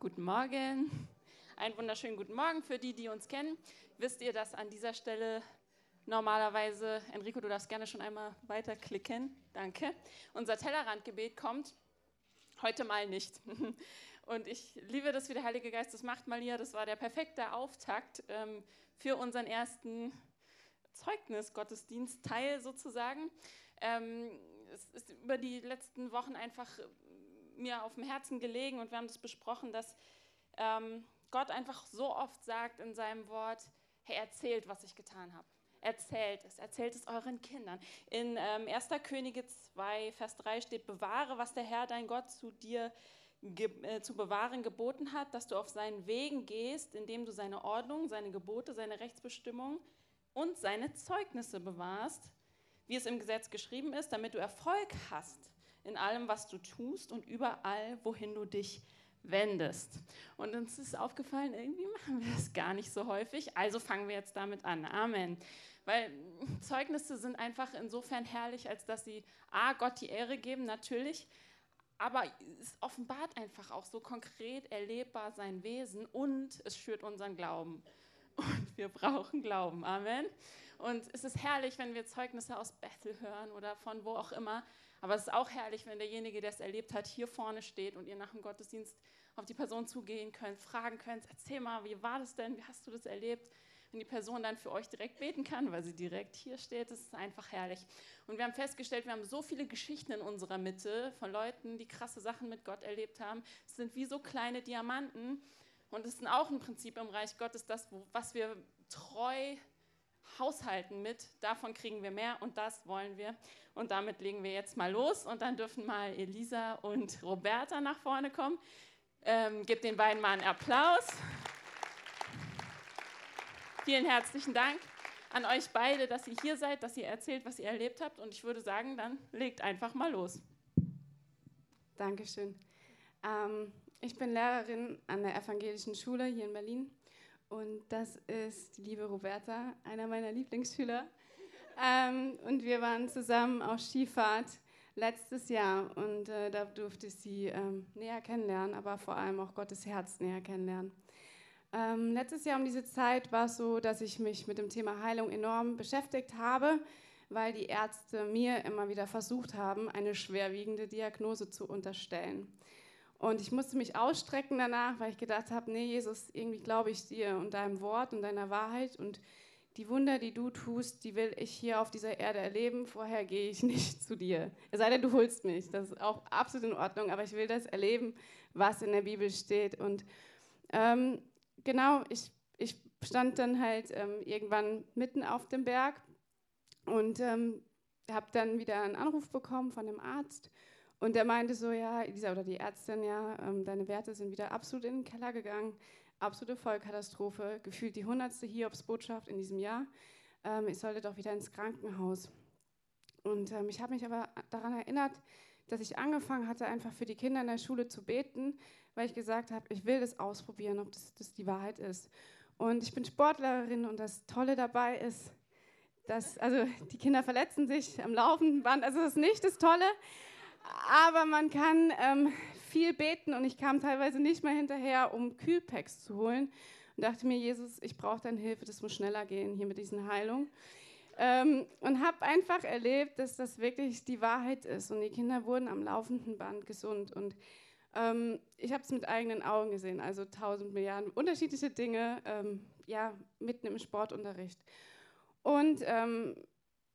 Guten Morgen. Einen wunderschönen guten Morgen für die, die uns kennen. Wisst ihr, dass an dieser Stelle normalerweise, Enrico, du darfst gerne schon einmal weiterklicken. Danke. Unser Tellerrandgebet kommt. Heute mal nicht. Und ich liebe das, wie der Heilige Geist das macht, Malia. Das war der perfekte Auftakt ähm, für unseren ersten Zeugnis-Gottesdienst-Teil sozusagen. Ähm, es ist über die letzten Wochen einfach mir auf dem Herzen gelegen und wir haben das besprochen, dass ähm, Gott einfach so oft sagt in seinem Wort, hey, erzählt, was ich getan habe. Erzählt es, erzählt es euren Kindern. In ähm, 1. Könige 2, Vers 3 steht, bewahre, was der Herr, dein Gott, zu dir äh, zu bewahren geboten hat, dass du auf seinen Wegen gehst, indem du seine Ordnung, seine Gebote, seine Rechtsbestimmungen und seine Zeugnisse bewahrst, wie es im Gesetz geschrieben ist, damit du Erfolg hast in allem, was du tust und überall, wohin du dich wendest. Und uns ist aufgefallen, irgendwie machen wir das gar nicht so häufig. Also fangen wir jetzt damit an. Amen. Weil Zeugnisse sind einfach insofern herrlich, als dass sie A, Gott die Ehre geben, natürlich, aber es offenbart einfach auch so konkret erlebbar sein Wesen und es schürt unseren Glauben. Und wir brauchen Glauben. Amen. Und es ist herrlich, wenn wir Zeugnisse aus Bethel hören oder von wo auch immer, aber es ist auch herrlich, wenn derjenige, der es erlebt hat, hier vorne steht und ihr nach dem Gottesdienst auf die Person zugehen könnt, fragen könnt, erzähl mal, wie war das denn, wie hast du das erlebt? Wenn die Person dann für euch direkt beten kann, weil sie direkt hier steht, das ist einfach herrlich. Und wir haben festgestellt, wir haben so viele Geschichten in unserer Mitte von Leuten, die krasse Sachen mit Gott erlebt haben. Es sind wie so kleine Diamanten. Und es ist auch ein Prinzip im Reich Gottes, das, was wir treu haushalten mit, davon kriegen wir mehr und das wollen wir. Und damit legen wir jetzt mal los und dann dürfen mal Elisa und Roberta nach vorne kommen. Ähm, gebt den beiden mal einen Applaus. Vielen herzlichen Dank an euch beide, dass ihr hier seid, dass ihr erzählt, was ihr erlebt habt. Und ich würde sagen, dann legt einfach mal los. Dankeschön. Ähm, ich bin Lehrerin an der Evangelischen Schule hier in Berlin und das ist die liebe Roberta, einer meiner Lieblingsschüler. Ähm, und wir waren zusammen auf Skifahrt letztes Jahr und äh, da durfte ich sie ähm, näher kennenlernen, aber vor allem auch Gottes Herz näher kennenlernen. Ähm, letztes Jahr um diese Zeit war es so, dass ich mich mit dem Thema Heilung enorm beschäftigt habe, weil die Ärzte mir immer wieder versucht haben, eine schwerwiegende Diagnose zu unterstellen. Und ich musste mich ausstrecken danach, weil ich gedacht habe, nee, Jesus, irgendwie glaube ich dir und deinem Wort und deiner Wahrheit und die Wunder, die du tust, die will ich hier auf dieser Erde erleben. Vorher gehe ich nicht zu dir. Es sei denn, du holst mich. Das ist auch absolut in Ordnung, aber ich will das erleben, was in der Bibel steht. Und ähm, genau, ich, ich stand dann halt ähm, irgendwann mitten auf dem Berg und ähm, habe dann wieder einen Anruf bekommen von dem Arzt. Und der meinte so, ja, Elisa oder die Ärztin, ja, ähm, deine Werte sind wieder absolut in den Keller gegangen, absolute Vollkatastrophe, gefühlt die hundertste Hiobs-Botschaft in diesem Jahr. Ähm, ich sollte doch wieder ins Krankenhaus. Und ähm, ich habe mich aber daran erinnert, dass ich angefangen hatte, einfach für die Kinder in der Schule zu beten, weil ich gesagt habe, ich will das ausprobieren, ob das, das die Wahrheit ist. Und ich bin Sportlerin und das Tolle dabei ist, dass, also die Kinder verletzen sich am laufenden Band, also das ist nicht das Tolle, aber man kann ähm, viel beten und ich kam teilweise nicht mehr hinterher, um Kühlpacks zu holen und dachte mir, Jesus, ich brauche deine Hilfe, das muss schneller gehen hier mit diesen Heilungen. Ähm, und habe einfach erlebt, dass das wirklich die Wahrheit ist und die Kinder wurden am laufenden Band gesund und ähm, ich habe es mit eigenen Augen gesehen, also tausend Milliarden unterschiedliche Dinge, ähm, ja, mitten im Sportunterricht. Und ähm,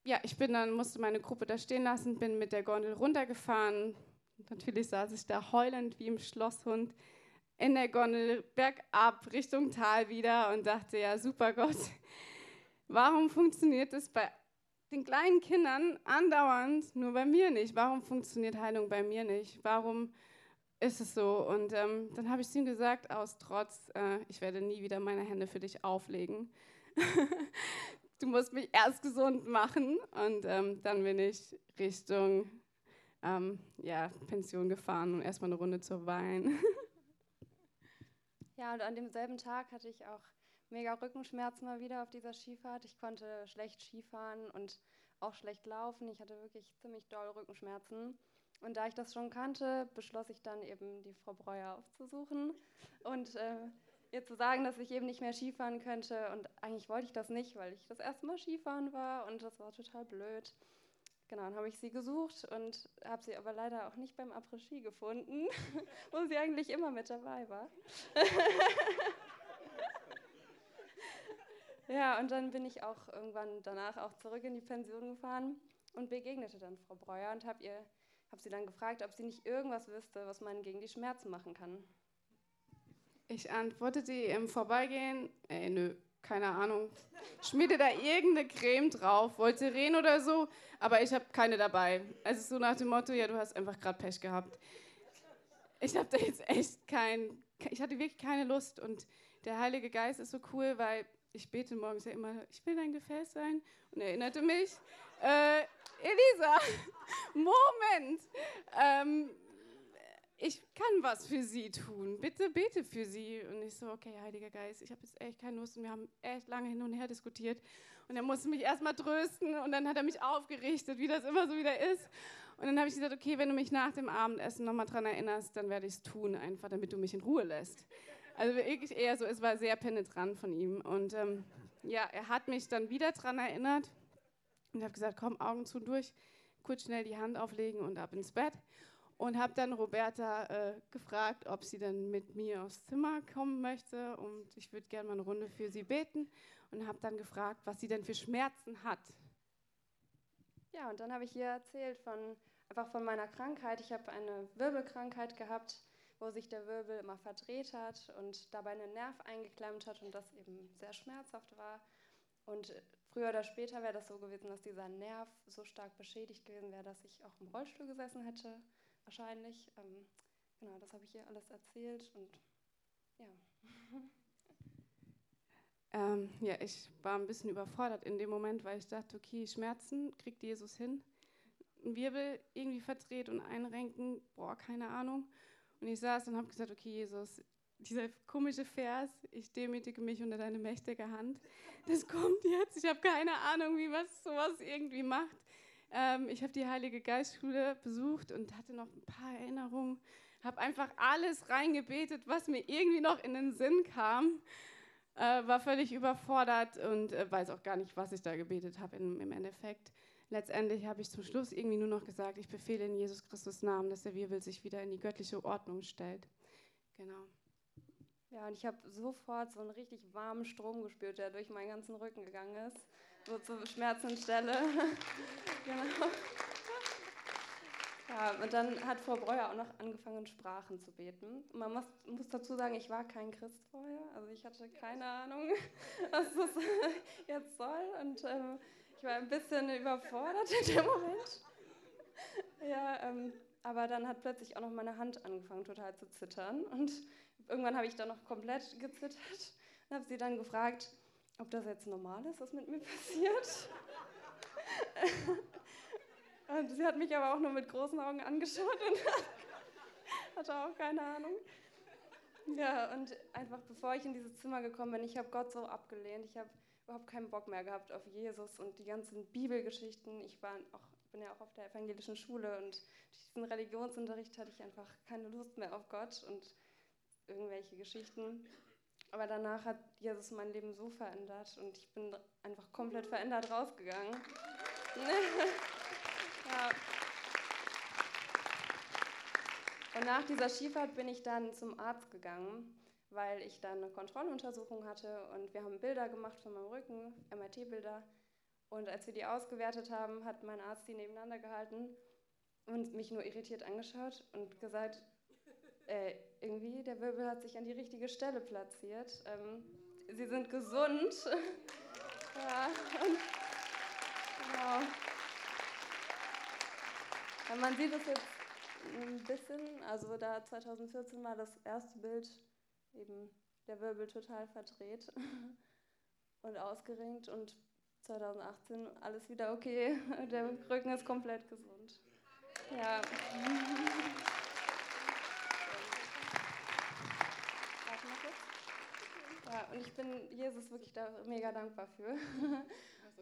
ja, ich bin dann, musste meine Gruppe da stehen lassen, bin mit der Gondel runtergefahren. Natürlich saß ich da heulend wie im Schlosshund in der Gondel bergab Richtung Tal wieder und dachte, ja, super Gott, warum funktioniert das bei den kleinen Kindern andauernd, nur bei mir nicht? Warum funktioniert Heilung bei mir nicht? Warum ist es so? Und ähm, dann habe ich ihm gesagt, aus Trotz, äh, ich werde nie wieder meine Hände für dich auflegen. du musst mich erst gesund machen. Und ähm, dann bin ich Richtung ähm, ja, Pension gefahren und erstmal eine Runde zur Wein. ja, und an demselben Tag hatte ich auch mega Rückenschmerzen mal wieder auf dieser Skifahrt. Ich konnte schlecht Skifahren und auch schlecht laufen. Ich hatte wirklich ziemlich doll Rückenschmerzen. Und da ich das schon kannte, beschloss ich dann eben, die Frau Breuer aufzusuchen und äh, ihr zu sagen, dass ich eben nicht mehr Skifahren könnte. Und eigentlich wollte ich das nicht, weil ich das erste Mal Skifahren war und das war total blöd. Genau, dann habe ich sie gesucht und habe sie aber leider auch nicht beim Après-Ski gefunden, wo sie eigentlich immer mit dabei war. ja, und dann bin ich auch irgendwann danach auch zurück in die Pension gefahren und begegnete dann Frau Breuer und habe hab sie dann gefragt, ob sie nicht irgendwas wüsste, was man gegen die Schmerzen machen kann. Ich antwortete im Vorbeigehen, ey, nö, keine Ahnung, schmiede da irgendeine Creme drauf, Voltaren oder so, aber ich habe keine dabei. Also so nach dem Motto, ja, du hast einfach gerade Pech gehabt. Ich habe da jetzt echt kein, ich hatte wirklich keine Lust. Und der Heilige Geist ist so cool, weil ich bete morgens ja immer, ich will dein Gefäß sein. Und erinnerte mich, äh, Elisa, Moment, ähm, ich kann was für sie tun. Bitte bete für sie. Und ich so, okay, Heiliger Geist, ich habe jetzt echt keine Lust. Und wir haben echt lange hin und her diskutiert. Und er musste mich erstmal trösten und dann hat er mich aufgerichtet, wie das immer so wieder ist. Und dann habe ich gesagt, okay, wenn du mich nach dem Abendessen nochmal dran erinnerst, dann werde ich es tun, einfach damit du mich in Ruhe lässt. Also wirklich eher so, es war sehr penetrant von ihm. Und ähm, ja, er hat mich dann wieder dran erinnert und habe gesagt, komm, Augen zu durch, kurz schnell die Hand auflegen und ab ins Bett und habe dann Roberta äh, gefragt, ob sie dann mit mir aufs Zimmer kommen möchte und ich würde gerne mal eine Runde für sie beten und habe dann gefragt, was sie denn für Schmerzen hat. Ja, und dann habe ich ihr erzählt von einfach von meiner Krankheit. Ich habe eine Wirbelkrankheit gehabt, wo sich der Wirbel immer verdreht hat und dabei einen Nerv eingeklemmt hat und das eben sehr schmerzhaft war. Und früher oder später wäre das so gewesen, dass dieser Nerv so stark beschädigt gewesen wäre, dass ich auch im Rollstuhl gesessen hätte wahrscheinlich. Ähm, genau, das habe ich ihr alles erzählt und ja. Ähm, ja, ich war ein bisschen überfordert in dem Moment, weil ich dachte, okay, Schmerzen kriegt Jesus hin. Ein Wirbel irgendwie verdreht und einrenken, boah, keine Ahnung. Und ich saß und habe gesagt, okay, Jesus, dieser komische Vers, ich demütige mich unter deine mächtige Hand, das kommt jetzt. Ich habe keine Ahnung, wie man sowas irgendwie macht. Ähm, ich habe die Heilige Geistschule besucht und hatte noch ein paar Erinnerungen. Habe einfach alles reingebetet, was mir irgendwie noch in den Sinn kam. Äh, war völlig überfordert und äh, weiß auch gar nicht, was ich da gebetet habe im, Endeffekt. Letztendlich habe ich zum Schluss irgendwie nur noch gesagt, ich befehle in Jesus Christus Namen, dass der Wirbel sich wieder in die göttliche Ordnung stellt. Genau. Ja, und ich habe sofort so einen richtig warmen Strom gespürt, der durch meinen ganzen Rücken gegangen ist so zur Schmerzenstelle. genau. Ja, und dann hat Frau Breuer auch noch angefangen, Sprachen zu beten. Man muss, muss, dazu sagen, ich war kein Christ vorher. Also ich hatte keine Ahnung, was das jetzt soll. Und ähm, ich war ein bisschen überfordert in dem Moment. Ja, ähm, aber dann hat plötzlich auch noch meine Hand angefangen, total zu zittern. Und irgendwann habe ich dann noch komplett gezittert und habe sie dann gefragt, ob das jetzt normal ist, was mit mir passiert. und sie hat mich aber auch nur mit großen Augen angeschaut und hatte auch keine Ahnung. Ja, und einfach bevor ich in dieses Zimmer gekommen bin, ich habe Gott so abgelehnt. Ich habe überhaupt keinen Bock mehr gehabt auf Jesus und die ganzen Bibelgeschichten. Ich war auch, bin ja auch auf der evangelischen Schule und durch diesen Religionsunterricht hatte ich einfach keine Lust mehr auf Gott und irgendwelche Geschichten. Aber danach hat Jesus mein Leben so verändert und ich bin einfach komplett verändert rausgegangen. ja. Und nach dieser Skifahrt bin ich dann zum Arzt gegangen, weil ich dann eine Kontrolluntersuchung hatte und wir haben Bilder gemacht von meinem Rücken, MRT-Bilder. Und als wir die ausgewertet haben, hat mein Arzt die nebeneinander gehalten und mich nur irritiert angeschaut und gesagt, äh, irgendwie, der Wirbel hat sich an die richtige Stelle platziert. Ähm, sie sind gesund. ja, und, genau. Ja, man sieht es jetzt ein bisschen, also da 2014 war das erste Bild eben der Wirbel total verdreht und ausgerenkt und 2018 alles wieder okay, der Rücken ist komplett gesund. Ja. Und ich bin Jesus wirklich da mega dankbar für.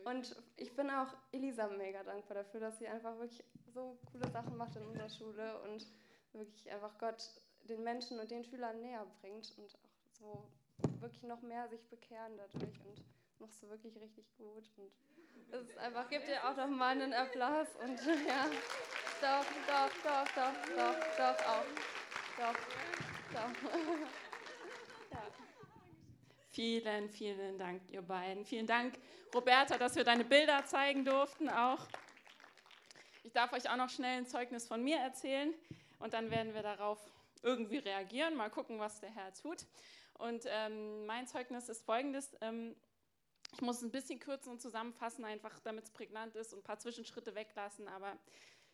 Und ich bin auch Elisa mega dankbar dafür, dass sie einfach wirklich so coole Sachen macht in unserer Schule und wirklich einfach Gott den Menschen und den Schülern näher bringt und auch so wirklich noch mehr sich bekehren dadurch und machst du wirklich richtig gut und es ist einfach, gib dir auch noch mal einen Applaus und ja, doch, doch, doch, doch, doch, doch, auch, doch, doch. Vielen, vielen Dank, ihr beiden. Vielen Dank, Roberta, dass wir deine Bilder zeigen durften auch. Ich darf euch auch noch schnell ein Zeugnis von mir erzählen und dann werden wir darauf irgendwie reagieren, mal gucken, was der Herr tut. Und ähm, mein Zeugnis ist folgendes. Ähm, ich muss es ein bisschen kürzen und zusammenfassen, einfach damit es prägnant ist und ein paar Zwischenschritte weglassen. Aber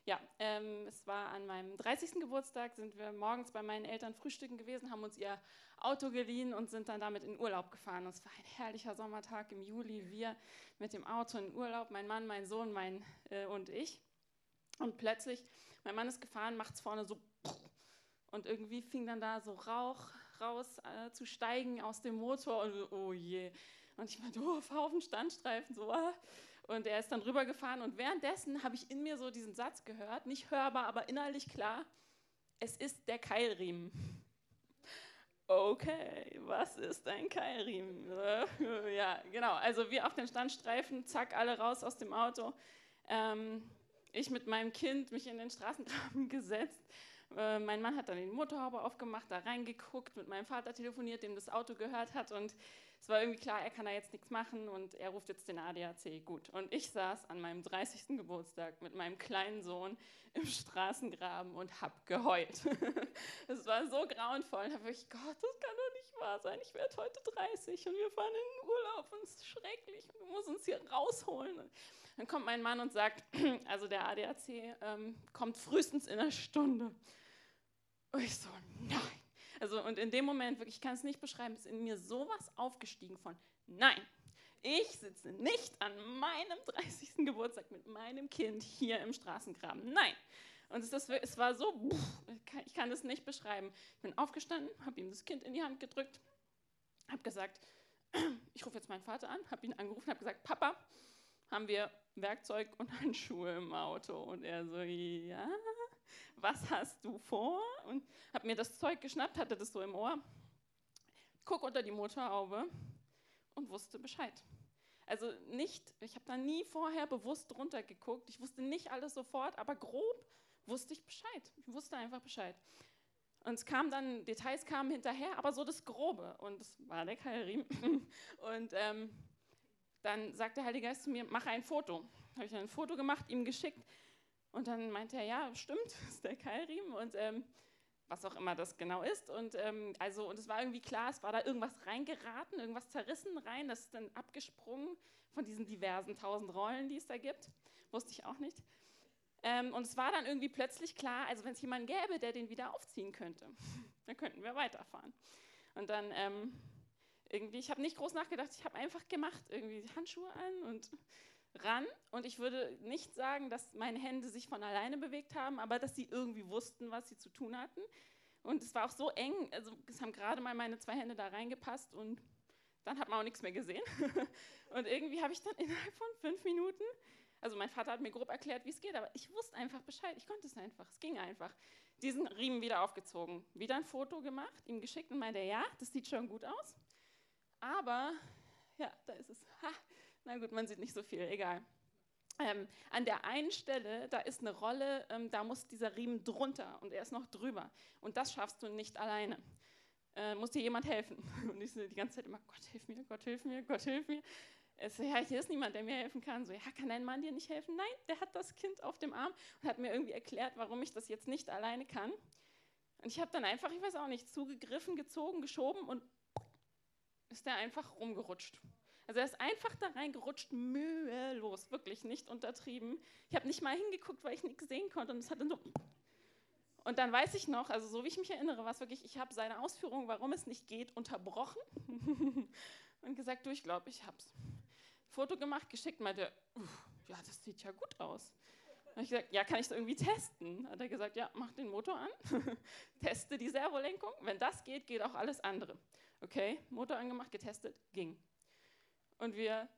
ja, ähm, es war an meinem 30. Geburtstag, sind wir morgens bei meinen Eltern frühstücken gewesen, haben uns ihr Auto geliehen und sind dann damit in Urlaub gefahren. Es war ein herrlicher Sommertag im Juli. Wir mit dem Auto in Urlaub, mein Mann, mein Sohn, mein äh, und ich. Und plötzlich, mein Mann ist gefahren, macht es vorne so und irgendwie fing dann da so Rauch raus äh, zu steigen aus dem Motor und oh je. Und ich meinte, oh, auf den Standstreifen, so. Ah. Und er ist dann rübergefahren und währenddessen habe ich in mir so diesen Satz gehört, nicht hörbar, aber innerlich klar, es ist der Keilriemen. Okay, was ist ein Keilriemen? ja, genau. Also wir auf den Standstreifen, zack, alle raus aus dem Auto. Ähm, ich mit meinem Kind mich in den Straßengraben gesetzt äh, mein Mann hat dann den Motorhaube aufgemacht, da reingeguckt, mit meinem Vater telefoniert, dem das Auto gehört hat und es war irgendwie klar, er kann da jetzt nichts machen und er ruft jetzt den ADAC. Gut. Und ich saß an meinem 30. Geburtstag mit meinem kleinen Sohn im Straßengraben und hab geheult. Es war so grauenvoll. Da habe ich, Gott, das kann doch nicht wahr sein. Ich werde heute 30 und wir fahren in den Urlaub und es ist schrecklich und du musst uns hier rausholen. Dann kommt mein Mann und sagt, also der ADAC ähm, kommt frühestens in einer Stunde. Und ich so, nein. Also, und in dem Moment, wirklich, ich kann es nicht beschreiben, ist in mir sowas aufgestiegen von, nein, ich sitze nicht an meinem 30. Geburtstag mit meinem Kind hier im Straßengraben. Nein. Und es, es war so, ich kann es nicht beschreiben. Ich bin aufgestanden, habe ihm das Kind in die Hand gedrückt, habe gesagt, ich rufe jetzt meinen Vater an, habe ihn angerufen, habe gesagt, Papa, haben wir Werkzeug und Handschuhe im Auto? Und er so, ja, was hast du vor? Und habe mir das Zeug geschnappt, hatte das so im Ohr, guck unter die Motorhaube und wusste Bescheid. Also nicht, ich habe da nie vorher bewusst runtergeguckt, ich wusste nicht alles sofort, aber grob wusste ich Bescheid. Ich wusste einfach Bescheid. Und es kam dann, Details kamen hinterher, aber so das Grobe. Und es war der Keilriemen. Und ähm, dann sagt der Heilige Geist zu mir, mach ein Foto. Habe ich ein Foto gemacht, ihm geschickt. Und dann meinte er, ja, stimmt, ist der Keilriemen und ähm, was auch immer das genau ist. Und ähm, also, und es war irgendwie klar, es war da irgendwas reingeraten, irgendwas zerrissen rein, das ist dann abgesprungen von diesen diversen tausend Rollen, die es da gibt. Wusste ich auch nicht. Ähm, und es war dann irgendwie plötzlich klar, also wenn es jemanden gäbe, der den wieder aufziehen könnte, dann könnten wir weiterfahren. Und dann ähm, irgendwie, ich habe nicht groß nachgedacht, ich habe einfach gemacht, irgendwie Handschuhe an und ran und ich würde nicht sagen, dass meine Hände sich von alleine bewegt haben, aber dass sie irgendwie wussten, was sie zu tun hatten. Und es war auch so eng, also es haben gerade mal meine zwei Hände da reingepasst und dann hat man auch nichts mehr gesehen. und irgendwie habe ich dann innerhalb von fünf Minuten, also mein Vater hat mir grob erklärt, wie es geht, aber ich wusste einfach Bescheid, ich konnte es einfach, es ging einfach. Diesen Riemen wieder aufgezogen, wieder ein Foto gemacht, ihm geschickt und meinte, ja, das sieht schon gut aus, aber ja, da ist es. Ha, na gut, man sieht nicht so viel, egal. Ähm, an der einen Stelle, da ist eine Rolle, ähm, da muss dieser Riemen drunter und er ist noch drüber. Und das schaffst du nicht alleine. Äh, muss dir jemand helfen. Und ich so die ganze Zeit immer, Gott hilf mir, Gott hilf mir, Gott hilf mir. Es, ja, hier ist niemand, der mir helfen kann. So, ja, kann dein Mann dir nicht helfen? Nein, der hat das Kind auf dem Arm und hat mir irgendwie erklärt, warum ich das jetzt nicht alleine kann. Und ich habe dann einfach, ich weiß auch nicht, zugegriffen, gezogen, geschoben und ist der einfach rumgerutscht. Also er ist einfach da reingerutscht, mühelos, wirklich nicht untertrieben. Ich habe nicht mal hingeguckt, weil ich nichts sehen konnte und es hat dann so. Und dann weiß ich noch, also so wie ich mich erinnere, war es wirklich, ich habe seine Ausführung, warum es nicht geht, unterbrochen und gesagt, du, ich glaube, ich hab's. Foto gemacht, geschickt, meinte, ja, das sieht ja gut aus. Habe ich gesagt, ja, kann ich es irgendwie testen? Hat er gesagt, ja, mach den Motor an, teste die Servolenkung. Wenn das geht, geht auch alles andere. Okay, Motor angemacht, getestet, ging. Und wir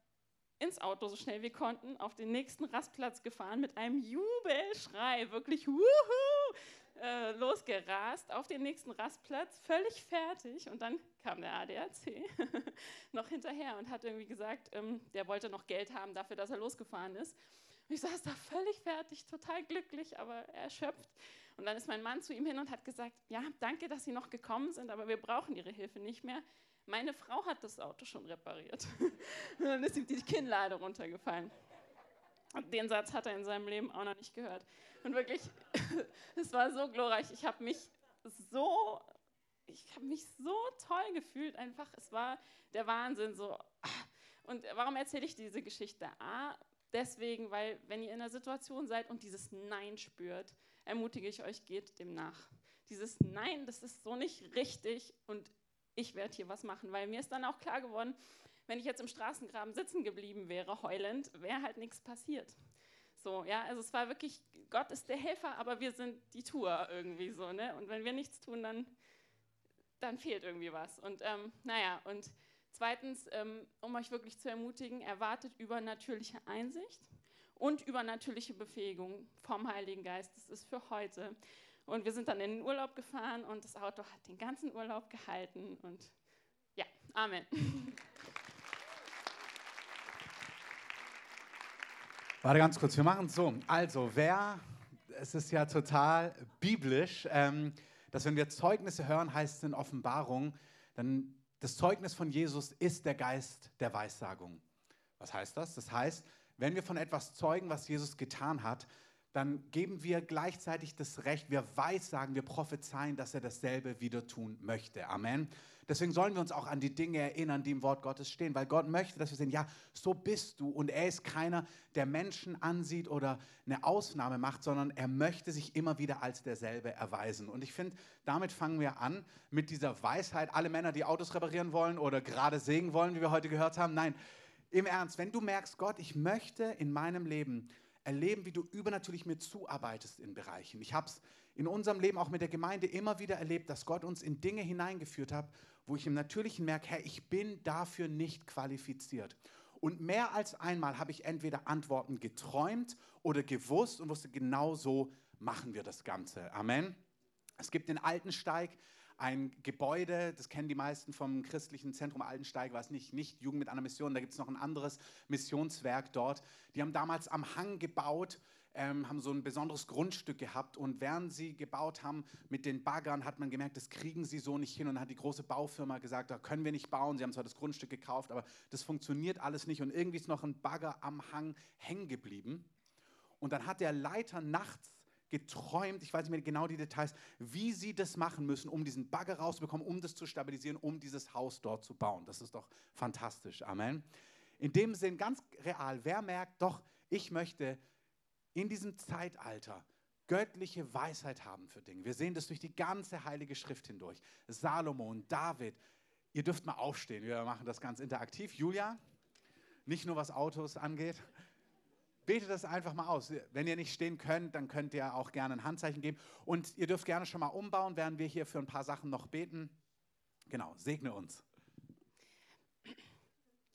ins Auto so schnell wir konnten, auf den nächsten Rastplatz gefahren mit einem Jubelschrei, wirklich wuhu, äh, losgerast auf den nächsten Rastplatz, völlig fertig. Und dann kam der ADAC noch hinterher und hat irgendwie gesagt, ähm, der wollte noch Geld haben dafür, dass er losgefahren ist. Und ich saß da völlig fertig, total glücklich, aber erschöpft. Und dann ist mein Mann zu ihm hin und hat gesagt, ja, danke, dass Sie noch gekommen sind, aber wir brauchen Ihre Hilfe nicht mehr. Meine Frau hat das Auto schon repariert. und dann ist ihm die Kinnlade runtergefallen. Und den Satz hat er in seinem Leben auch noch nicht gehört. Und wirklich, es war so glorreich. Ich habe mich so, ich habe mich so toll gefühlt. Einfach, es war der Wahnsinn. So. Und warum erzähle ich diese Geschichte? A, deswegen, weil wenn ihr in einer Situation seid und dieses Nein spürt, ermutige ich euch, geht dem nach. Dieses Nein, das ist so nicht richtig und ich werde hier was machen, weil mir ist dann auch klar geworden, wenn ich jetzt im Straßengraben sitzen geblieben wäre, heulend, wäre halt nichts passiert. So, ja, also es war wirklich, Gott ist der Helfer, aber wir sind die Tour irgendwie so, ne? Und wenn wir nichts tun, dann, dann fehlt irgendwie was. Und ähm, naja, und zweitens, ähm, um euch wirklich zu ermutigen, erwartet übernatürliche Einsicht und übernatürliche Befähigung vom Heiligen Geist. Das ist für heute. Und wir sind dann in den Urlaub gefahren und das Auto hat den ganzen Urlaub gehalten. Und ja, Amen. Warte ganz kurz, wir machen es so. Also, wer, es ist ja total biblisch, ähm, dass wenn wir Zeugnisse hören, heißt es in Offenbarung, dann das Zeugnis von Jesus ist der Geist der Weissagung. Was heißt das? Das heißt, wenn wir von etwas zeugen, was Jesus getan hat, dann geben wir gleichzeitig das Recht, wir weissagen, wir prophezeien, dass er dasselbe wieder tun möchte. Amen. Deswegen sollen wir uns auch an die Dinge erinnern, die im Wort Gottes stehen, weil Gott möchte, dass wir sehen, ja, so bist du. Und er ist keiner, der Menschen ansieht oder eine Ausnahme macht, sondern er möchte sich immer wieder als derselbe erweisen. Und ich finde, damit fangen wir an mit dieser Weisheit. Alle Männer, die Autos reparieren wollen oder gerade sägen wollen, wie wir heute gehört haben. Nein, im Ernst, wenn du merkst, Gott, ich möchte in meinem Leben erleben, wie du übernatürlich mir zuarbeitest in Bereichen. Ich habe es in unserem Leben auch mit der Gemeinde immer wieder erlebt, dass Gott uns in Dinge hineingeführt hat, wo ich im Natürlichen merke, Herr, ich bin dafür nicht qualifiziert. Und mehr als einmal habe ich entweder Antworten geträumt oder gewusst und wusste, genau so machen wir das Ganze. Amen. Es gibt den Altensteig, ein Gebäude, das kennen die meisten vom christlichen Zentrum Altensteig, was nicht, nicht Jugend mit einer Mission, da gibt es noch ein anderes Missionswerk dort. Die haben damals am Hang gebaut, ähm, haben so ein besonderes Grundstück gehabt und während sie gebaut haben mit den Baggern, hat man gemerkt, das kriegen sie so nicht hin und dann hat die große Baufirma gesagt, da können wir nicht bauen. Sie haben zwar das Grundstück gekauft, aber das funktioniert alles nicht und irgendwie ist noch ein Bagger am Hang hängen geblieben. Und dann hat der Leiter nachts geträumt, ich weiß nicht mehr genau die Details, wie sie das machen müssen, um diesen Bagger rauszubekommen, um das zu stabilisieren, um dieses Haus dort zu bauen. Das ist doch fantastisch. Amen. In dem Sinn ganz real, wer merkt, doch, ich möchte in diesem Zeitalter göttliche Weisheit haben für Dinge. Wir sehen das durch die ganze heilige Schrift hindurch. Salomon, David. Ihr dürft mal aufstehen, wir machen das ganz interaktiv. Julia, nicht nur was Autos angeht. Betet das einfach mal aus. Wenn ihr nicht stehen könnt, dann könnt ihr auch gerne ein Handzeichen geben. Und ihr dürft gerne schon mal umbauen, während wir hier für ein paar Sachen noch beten. Genau, segne uns.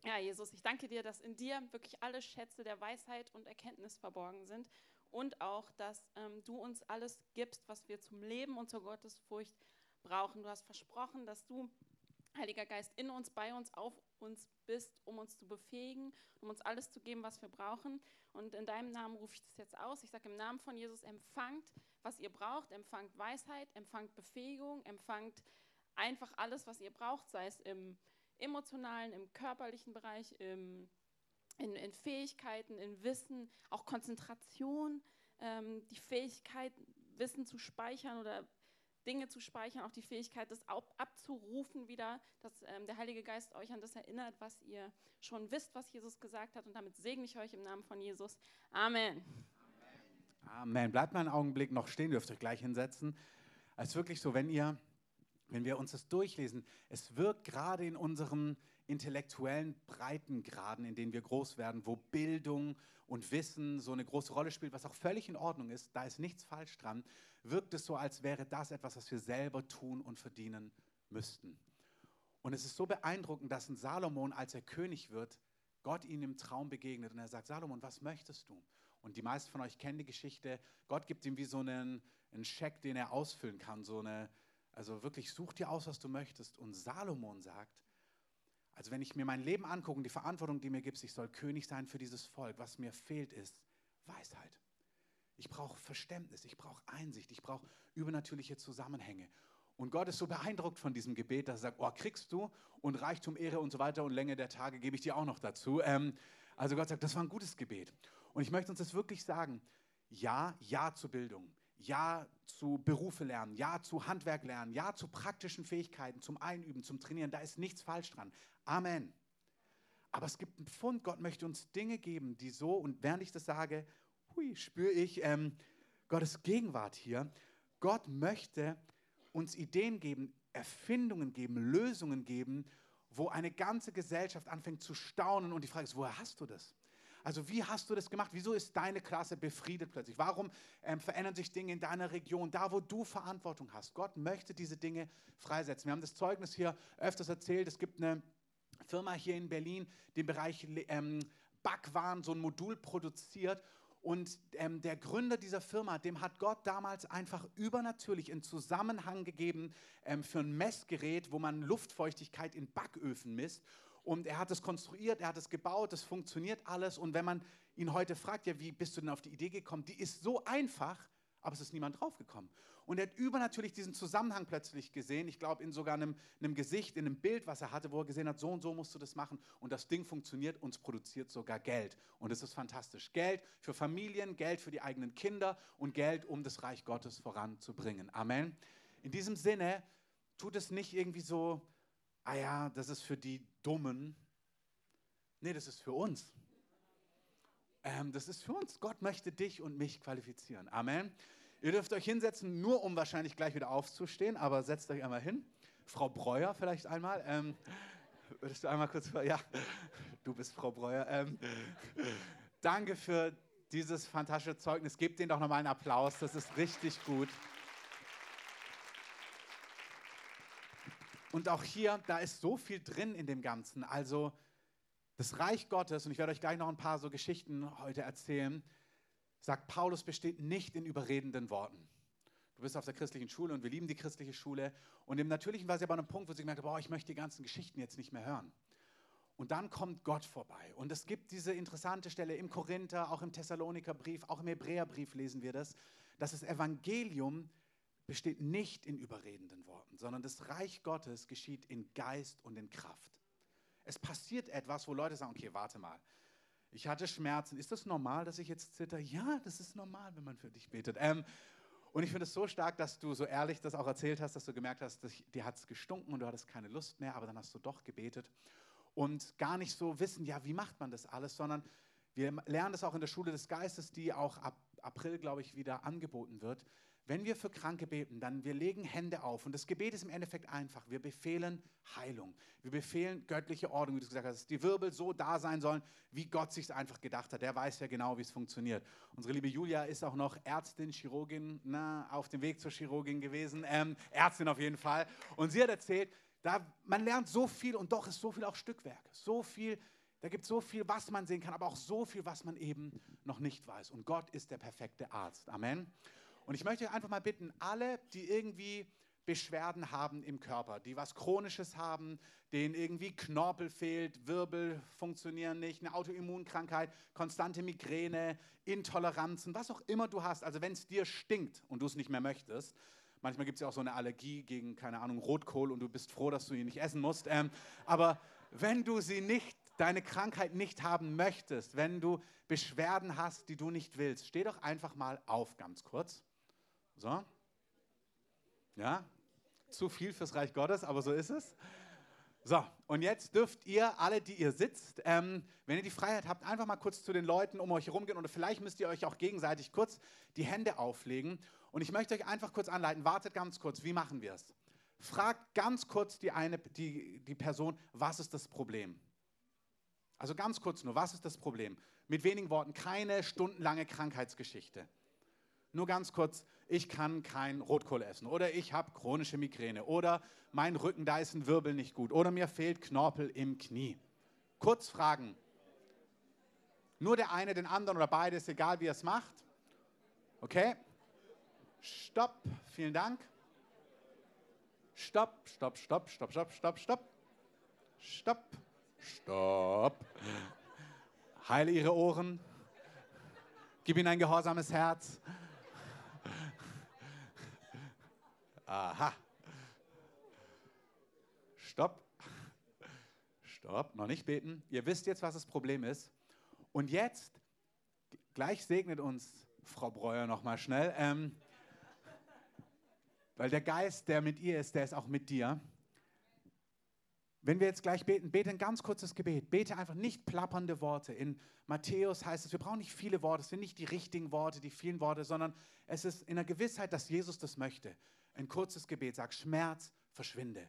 Ja, Jesus, ich danke dir, dass in dir wirklich alle Schätze der Weisheit und Erkenntnis verborgen sind und auch, dass ähm, du uns alles gibst, was wir zum Leben und zur Gottesfurcht brauchen. Du hast versprochen, dass du Heiliger Geist, in uns, bei uns, auf uns bist, um uns zu befähigen, um uns alles zu geben, was wir brauchen. Und in deinem Namen rufe ich das jetzt aus. Ich sage im Namen von Jesus, empfangt, was ihr braucht, empfangt Weisheit, empfangt Befähigung, empfangt einfach alles, was ihr braucht, sei es im emotionalen, im körperlichen Bereich, im, in, in Fähigkeiten, in Wissen, auch Konzentration, ähm, die Fähigkeit, Wissen zu speichern oder Dinge zu speichern, auch die Fähigkeit, das abzurufen wieder, dass ähm, der Heilige Geist euch an das erinnert, was ihr schon wisst, was Jesus gesagt hat. Und damit segne ich euch im Namen von Jesus. Amen. Amen. Bleibt mal einen Augenblick noch stehen, dürft euch gleich hinsetzen. Es ist wirklich so, wenn ihr, wenn wir uns das durchlesen, es wirkt gerade in unseren intellektuellen Breitengraden, in denen wir groß werden, wo Bildung und Wissen so eine große Rolle spielt, was auch völlig in Ordnung ist, da ist nichts falsch dran, wirkt es so, als wäre das etwas, was wir selber tun und verdienen müssten. Und es ist so beeindruckend, dass ein Salomon, als er König wird, Gott ihm im Traum begegnet und er sagt, Salomon, was möchtest du? Und die meisten von euch kennen die Geschichte, Gott gibt ihm wie so einen, einen Scheck, den er ausfüllen kann, so eine, also wirklich such dir aus, was du möchtest. Und Salomon sagt, also wenn ich mir mein Leben angucke, die Verantwortung, die mir gibt, ich soll König sein für dieses Volk, was mir fehlt, ist Weisheit. Ich brauche Verständnis, ich brauche Einsicht, ich brauche übernatürliche Zusammenhänge. Und Gott ist so beeindruckt von diesem Gebet, dass er sagt, oh, kriegst du und Reichtum, Ehre und so weiter und Länge der Tage gebe ich dir auch noch dazu. Ähm, also Gott sagt, das war ein gutes Gebet. Und ich möchte uns das wirklich sagen, ja, ja zur Bildung, ja zu Berufe lernen, ja zu Handwerk lernen, ja zu praktischen Fähigkeiten, zum Einüben, zum Trainieren, da ist nichts falsch dran. Amen. Aber es gibt einen Pfund, Gott möchte uns Dinge geben, die so, und während ich das sage, hui, spüre ich ähm, Gottes Gegenwart hier. Gott möchte uns Ideen geben, Erfindungen geben, Lösungen geben, wo eine ganze Gesellschaft anfängt zu staunen und die Frage ist, woher hast du das? Also wie hast du das gemacht? Wieso ist deine Klasse befriedet plötzlich? Warum ähm, verändern sich Dinge in deiner Region, da wo du Verantwortung hast? Gott möchte diese Dinge freisetzen. Wir haben das Zeugnis hier öfters erzählt. Es gibt eine Firma hier in Berlin, die im Bereich ähm, Backwaren so ein Modul produziert und ähm, der Gründer dieser Firma, dem hat Gott damals einfach übernatürlich einen Zusammenhang gegeben ähm, für ein Messgerät, wo man Luftfeuchtigkeit in Backöfen misst. Und er hat es konstruiert, er hat es gebaut, es funktioniert alles. Und wenn man ihn heute fragt, ja, wie bist du denn auf die Idee gekommen? Die ist so einfach, aber es ist niemand draufgekommen. Und er hat übernatürlich diesen Zusammenhang plötzlich gesehen. Ich glaube, in sogar einem, einem, Gesicht, in einem Bild, was er hatte, wo er gesehen hat, so und so musst du das machen. Und das Ding funktioniert und es produziert sogar Geld. Und es ist fantastisch. Geld für Familien, Geld für die eigenen Kinder und Geld, um das Reich Gottes voranzubringen. Amen. In diesem Sinne tut es nicht irgendwie so, ah ja, das ist für die Dummen. Nee, das ist für uns. Ähm, das ist für uns. Gott möchte dich und mich qualifizieren. Amen. Ihr dürft euch hinsetzen, nur um wahrscheinlich gleich wieder aufzustehen, aber setzt euch einmal hin. Frau Breuer vielleicht einmal. Ähm, würdest du einmal kurz, ja, du bist Frau Breuer. Ähm, danke für dieses fantastische Zeugnis. Gebt denen doch nochmal einen Applaus, das ist richtig gut. Und auch hier, da ist so viel drin in dem Ganzen. Also das Reich Gottes, und ich werde euch gleich noch ein paar so Geschichten heute erzählen, sagt Paulus, besteht nicht in überredenden Worten. Du bist auf der christlichen Schule und wir lieben die christliche Schule. Und im Natürlichen war sie aber an einem Punkt, wo sie gemerkt hat, boah, ich möchte die ganzen Geschichten jetzt nicht mehr hören. Und dann kommt Gott vorbei. Und es gibt diese interessante Stelle im Korinther, auch im Thessalonikerbrief, auch im Hebräerbrief lesen wir das, dass das Evangelium besteht nicht in überredenden Worten, sondern das Reich Gottes geschieht in Geist und in Kraft. Es passiert etwas, wo Leute sagen, okay, warte mal, ich hatte Schmerzen. Ist das normal, dass ich jetzt zitter? Ja, das ist normal, wenn man für dich betet. Ähm, und ich finde es so stark, dass du so ehrlich das auch erzählt hast, dass du gemerkt hast, dass dir hat es gestunken und du hattest keine Lust mehr, aber dann hast du doch gebetet. Und gar nicht so wissen, ja, wie macht man das alles, sondern wir lernen das auch in der Schule des Geistes, die auch ab April, glaube ich, wieder angeboten wird. Wenn wir für Kranke beten, dann wir legen Hände auf und das Gebet ist im Endeffekt einfach. Wir befehlen Heilung. Wir befehlen göttliche Ordnung, wie du gesagt hast, dass die Wirbel so da sein sollen, wie Gott sich einfach gedacht hat. Der weiß ja genau, wie es funktioniert. Unsere liebe Julia ist auch noch Ärztin, Chirurgin, na, auf dem Weg zur Chirurgin gewesen, ähm, Ärztin auf jeden Fall. Und sie hat erzählt, da, man lernt so viel und doch ist so viel auch Stückwerk. So viel, da gibt es so viel, was man sehen kann, aber auch so viel, was man eben noch nicht weiß. Und Gott ist der perfekte Arzt. Amen. Und ich möchte einfach mal bitten, alle, die irgendwie Beschwerden haben im Körper, die was Chronisches haben, denen irgendwie Knorpel fehlt, Wirbel funktionieren nicht, eine Autoimmunkrankheit, konstante Migräne, Intoleranzen, was auch immer du hast. Also wenn es dir stinkt und du es nicht mehr möchtest, manchmal gibt es ja auch so eine Allergie gegen, keine Ahnung, Rotkohl und du bist froh, dass du ihn nicht essen musst. Ähm, aber wenn du sie nicht, deine Krankheit nicht haben möchtest, wenn du Beschwerden hast, die du nicht willst, steh doch einfach mal auf ganz kurz. So? Ja? Zu viel fürs Reich Gottes, aber so ist es. So, und jetzt dürft ihr alle, die ihr sitzt, ähm, wenn ihr die Freiheit habt, einfach mal kurz zu den Leuten um euch herum gehen oder vielleicht müsst ihr euch auch gegenseitig kurz die Hände auflegen. Und ich möchte euch einfach kurz anleiten, wartet ganz kurz, wie machen wir es? Fragt ganz kurz die, eine, die, die Person, was ist das Problem? Also ganz kurz nur, was ist das Problem? Mit wenigen Worten, keine stundenlange Krankheitsgeschichte. Nur ganz kurz, ich kann kein Rotkohl essen oder ich habe chronische Migräne oder mein Rücken, da ist ein Wirbel nicht gut oder mir fehlt Knorpel im Knie. Kurz fragen, Nur der eine, den anderen oder beide, ist egal, wie er es macht. Okay? Stopp. Vielen Dank. Stopp, stopp, stopp, stopp, stopp, stopp, stopp. Stopp. Stopp. Heile ihre Ohren. Gib ihnen ein gehorsames Herz. Aha. Stopp. Stopp, noch nicht beten. Ihr wisst jetzt, was das Problem ist. Und jetzt, gleich segnet uns Frau Breuer noch mal schnell, ähm, weil der Geist, der mit ihr ist, der ist auch mit dir. Wenn wir jetzt gleich beten, bete ein ganz kurzes Gebet. Bete einfach nicht plappernde Worte. In Matthäus heißt es, wir brauchen nicht viele Worte. Es sind nicht die richtigen Worte, die vielen Worte, sondern es ist in der Gewissheit, dass Jesus das möchte. Ein kurzes Gebet sagt, Schmerz, verschwinde.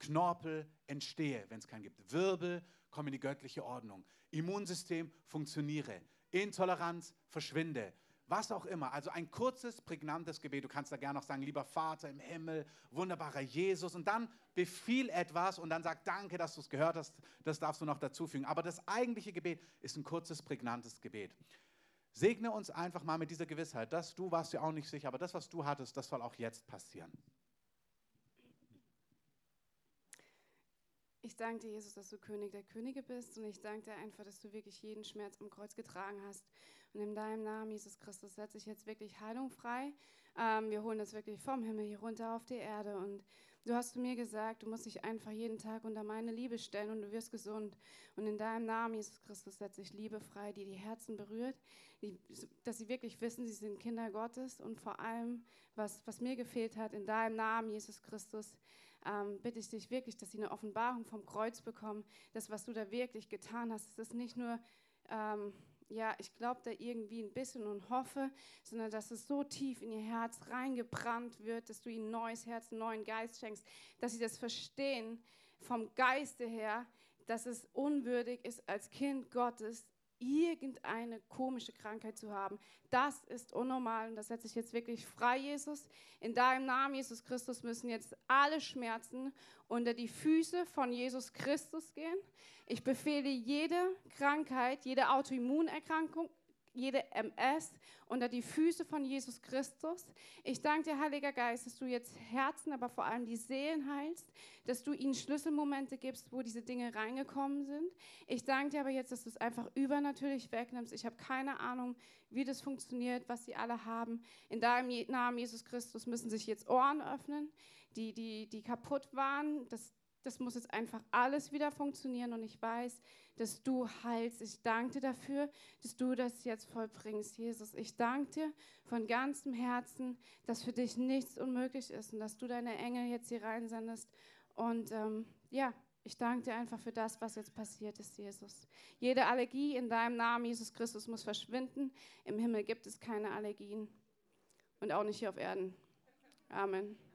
Knorpel, entstehe, wenn es keinen gibt. Wirbel, komm in die göttliche Ordnung. Immunsystem, funktioniere. Intoleranz, verschwinde was auch immer. Also ein kurzes, prägnantes Gebet. Du kannst da gerne noch sagen, lieber Vater im Himmel, wunderbarer Jesus. Und dann befiehl etwas und dann sag Danke, dass du es gehört hast. Das darfst du noch dazufügen. Aber das eigentliche Gebet ist ein kurzes, prägnantes Gebet. Segne uns einfach mal mit dieser Gewissheit, dass du warst ja auch nicht sicher, aber das, was du hattest, das soll auch jetzt passieren. Ich danke dir, Jesus, dass du König der Könige bist und ich danke dir einfach, dass du wirklich jeden Schmerz am Kreuz getragen hast und in deinem Namen, Jesus Christus, setze ich jetzt wirklich Heilung frei. Ähm, wir holen das wirklich vom Himmel hier runter auf die Erde. Und du hast zu mir gesagt, du musst dich einfach jeden Tag unter meine Liebe stellen und du wirst gesund. Und in deinem Namen, Jesus Christus, setze ich Liebe frei, die die Herzen berührt, die, dass sie wirklich wissen, sie sind Kinder Gottes. Und vor allem, was, was mir gefehlt hat, in deinem Namen, Jesus Christus, ähm, bitte ich dich wirklich, dass sie eine Offenbarung vom Kreuz bekommen. Das, was du da wirklich getan hast, es ist nicht nur... Ähm, ja, ich glaube da irgendwie ein bisschen und hoffe, sondern dass es so tief in ihr Herz reingebrannt wird, dass du ihnen ein neues Herz, einen neuen Geist schenkst, dass sie das verstehen vom Geiste her, dass es unwürdig ist, als Kind Gottes irgendeine komische Krankheit zu haben. Das ist unnormal und das setze ich jetzt wirklich frei, Jesus. In deinem Namen, Jesus Christus, müssen jetzt alle Schmerzen unter die Füße von Jesus Christus gehen. Ich befehle jede Krankheit, jede Autoimmunerkrankung, jede MS unter die Füße von Jesus Christus. Ich danke dir, Heiliger Geist, dass du jetzt Herzen, aber vor allem die Seelen heilst, dass du ihnen Schlüsselmomente gibst, wo diese Dinge reingekommen sind. Ich danke dir aber jetzt, dass du es einfach übernatürlich wegnimmst. Ich habe keine Ahnung, wie das funktioniert, was sie alle haben. In deinem Namen, Jesus Christus, müssen sich jetzt Ohren öffnen, die, die, die kaputt waren. Das, das muss jetzt einfach alles wieder funktionieren und ich weiß, dass du heilst. Ich danke dir dafür, dass du das jetzt vollbringst, Jesus. Ich danke dir von ganzem Herzen, dass für dich nichts unmöglich ist und dass du deine Engel jetzt hier reinsendest. Und ähm, ja, ich danke dir einfach für das, was jetzt passiert ist, Jesus. Jede Allergie in deinem Namen, Jesus Christus, muss verschwinden. Im Himmel gibt es keine Allergien und auch nicht hier auf Erden. Amen.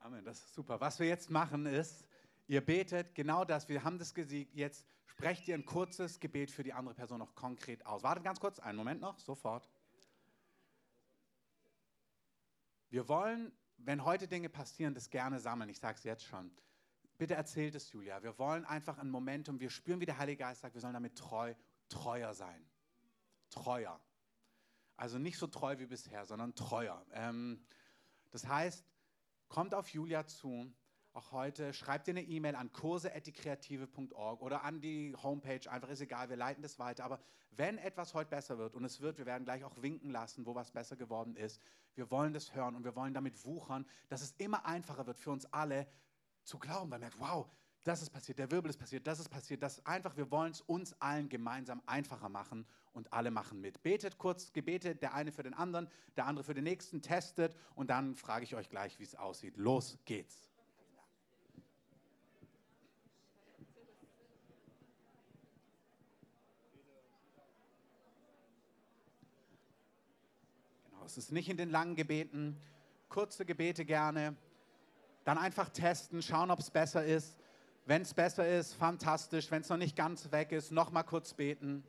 Amen, das ist super. Was wir jetzt machen ist, ihr betet genau das, wir haben das gesiegt, jetzt sprecht ihr ein kurzes Gebet für die andere Person noch konkret aus. Wartet ganz kurz, einen Moment noch, sofort. Wir wollen, wenn heute Dinge passieren, das gerne sammeln, ich sage es jetzt schon. Bitte erzählt es, Julia. Wir wollen einfach ein Momentum, wir spüren, wie der Heilige Geist sagt, wir sollen damit treu, treuer sein. Treuer. Also nicht so treu wie bisher, sondern treuer. Ähm, das heißt, kommt auf Julia zu, auch heute, schreibt dir eine E-Mail an kurse.dekreative.org oder an die Homepage, einfach ist egal, wir leiten das weiter. Aber wenn etwas heute besser wird, und es wird, wir werden gleich auch winken lassen, wo was besser geworden ist, wir wollen das hören und wir wollen damit wuchern, dass es immer einfacher wird für uns alle zu glauben, man merkt, wow, das ist passiert, der Wirbel ist passiert, das ist passiert, das einfach, wir wollen es uns allen gemeinsam einfacher machen und alle machen mit. Betet kurz Gebete, der eine für den anderen, der andere für den nächsten, testet und dann frage ich euch gleich, wie es aussieht. Los geht's. Genau, es ist nicht in den langen Gebeten, kurze Gebete gerne. Dann einfach testen, schauen, ob es besser ist. Wenn es besser ist, fantastisch. Wenn es noch nicht ganz weg ist, nochmal kurz beten.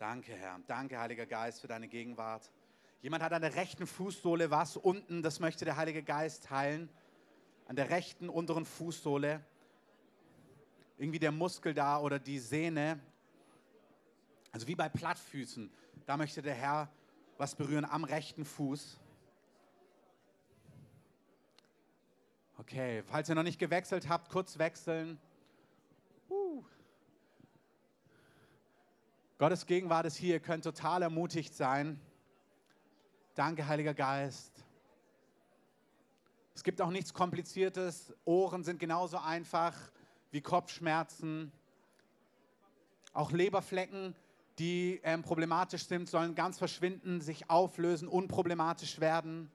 Danke, Herr. Danke, Heiliger Geist, für deine Gegenwart. Jemand hat an der rechten Fußsohle was unten, das möchte der Heilige Geist heilen. An der rechten unteren Fußsohle. Irgendwie der Muskel da oder die Sehne. Also wie bei Plattfüßen. Da möchte der Herr was berühren am rechten Fuß. Okay, falls ihr noch nicht gewechselt habt, kurz wechseln. Uh. Gottes Gegenwart ist hier, ihr könnt total ermutigt sein. Danke, Heiliger Geist. Es gibt auch nichts Kompliziertes. Ohren sind genauso einfach wie Kopfschmerzen. Auch Leberflecken, die ähm, problematisch sind, sollen ganz verschwinden, sich auflösen, unproblematisch werden.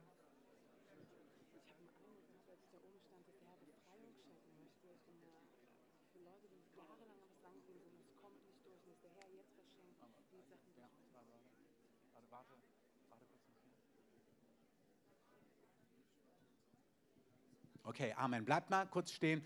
Okay, Amen. Bleibt mal kurz stehen.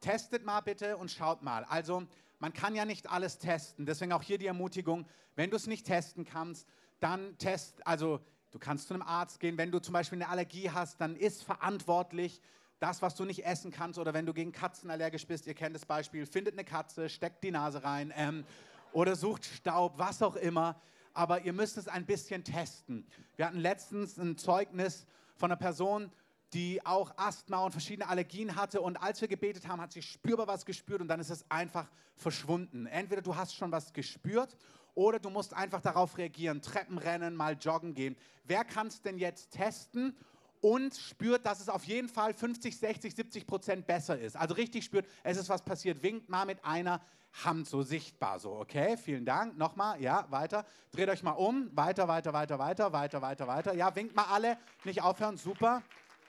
Testet mal bitte und schaut mal. Also, man kann ja nicht alles testen. Deswegen auch hier die Ermutigung, wenn du es nicht testen kannst, dann test, also du kannst zu einem Arzt gehen. Wenn du zum Beispiel eine Allergie hast, dann ist verantwortlich das, was du nicht essen kannst. Oder wenn du gegen Katzen allergisch bist, ihr kennt das Beispiel, findet eine Katze, steckt die Nase rein ähm, oder sucht Staub, was auch immer. Aber ihr müsst es ein bisschen testen. Wir hatten letztens ein Zeugnis von einer Person, die auch Asthma und verschiedene Allergien hatte. Und als wir gebetet haben, hat sie spürbar was gespürt und dann ist es einfach verschwunden. Entweder du hast schon was gespürt oder du musst einfach darauf reagieren, Treppen rennen, mal joggen gehen. Wer kann es denn jetzt testen und spürt, dass es auf jeden Fall 50, 60, 70 Prozent besser ist? Also richtig spürt, es ist was passiert. Winkt mal mit einer Hand so sichtbar so, okay? Vielen Dank. Nochmal, ja, weiter. Dreht euch mal um. Weiter, weiter, weiter, weiter, weiter, weiter, weiter. Ja, winkt mal alle. Nicht aufhören. Super.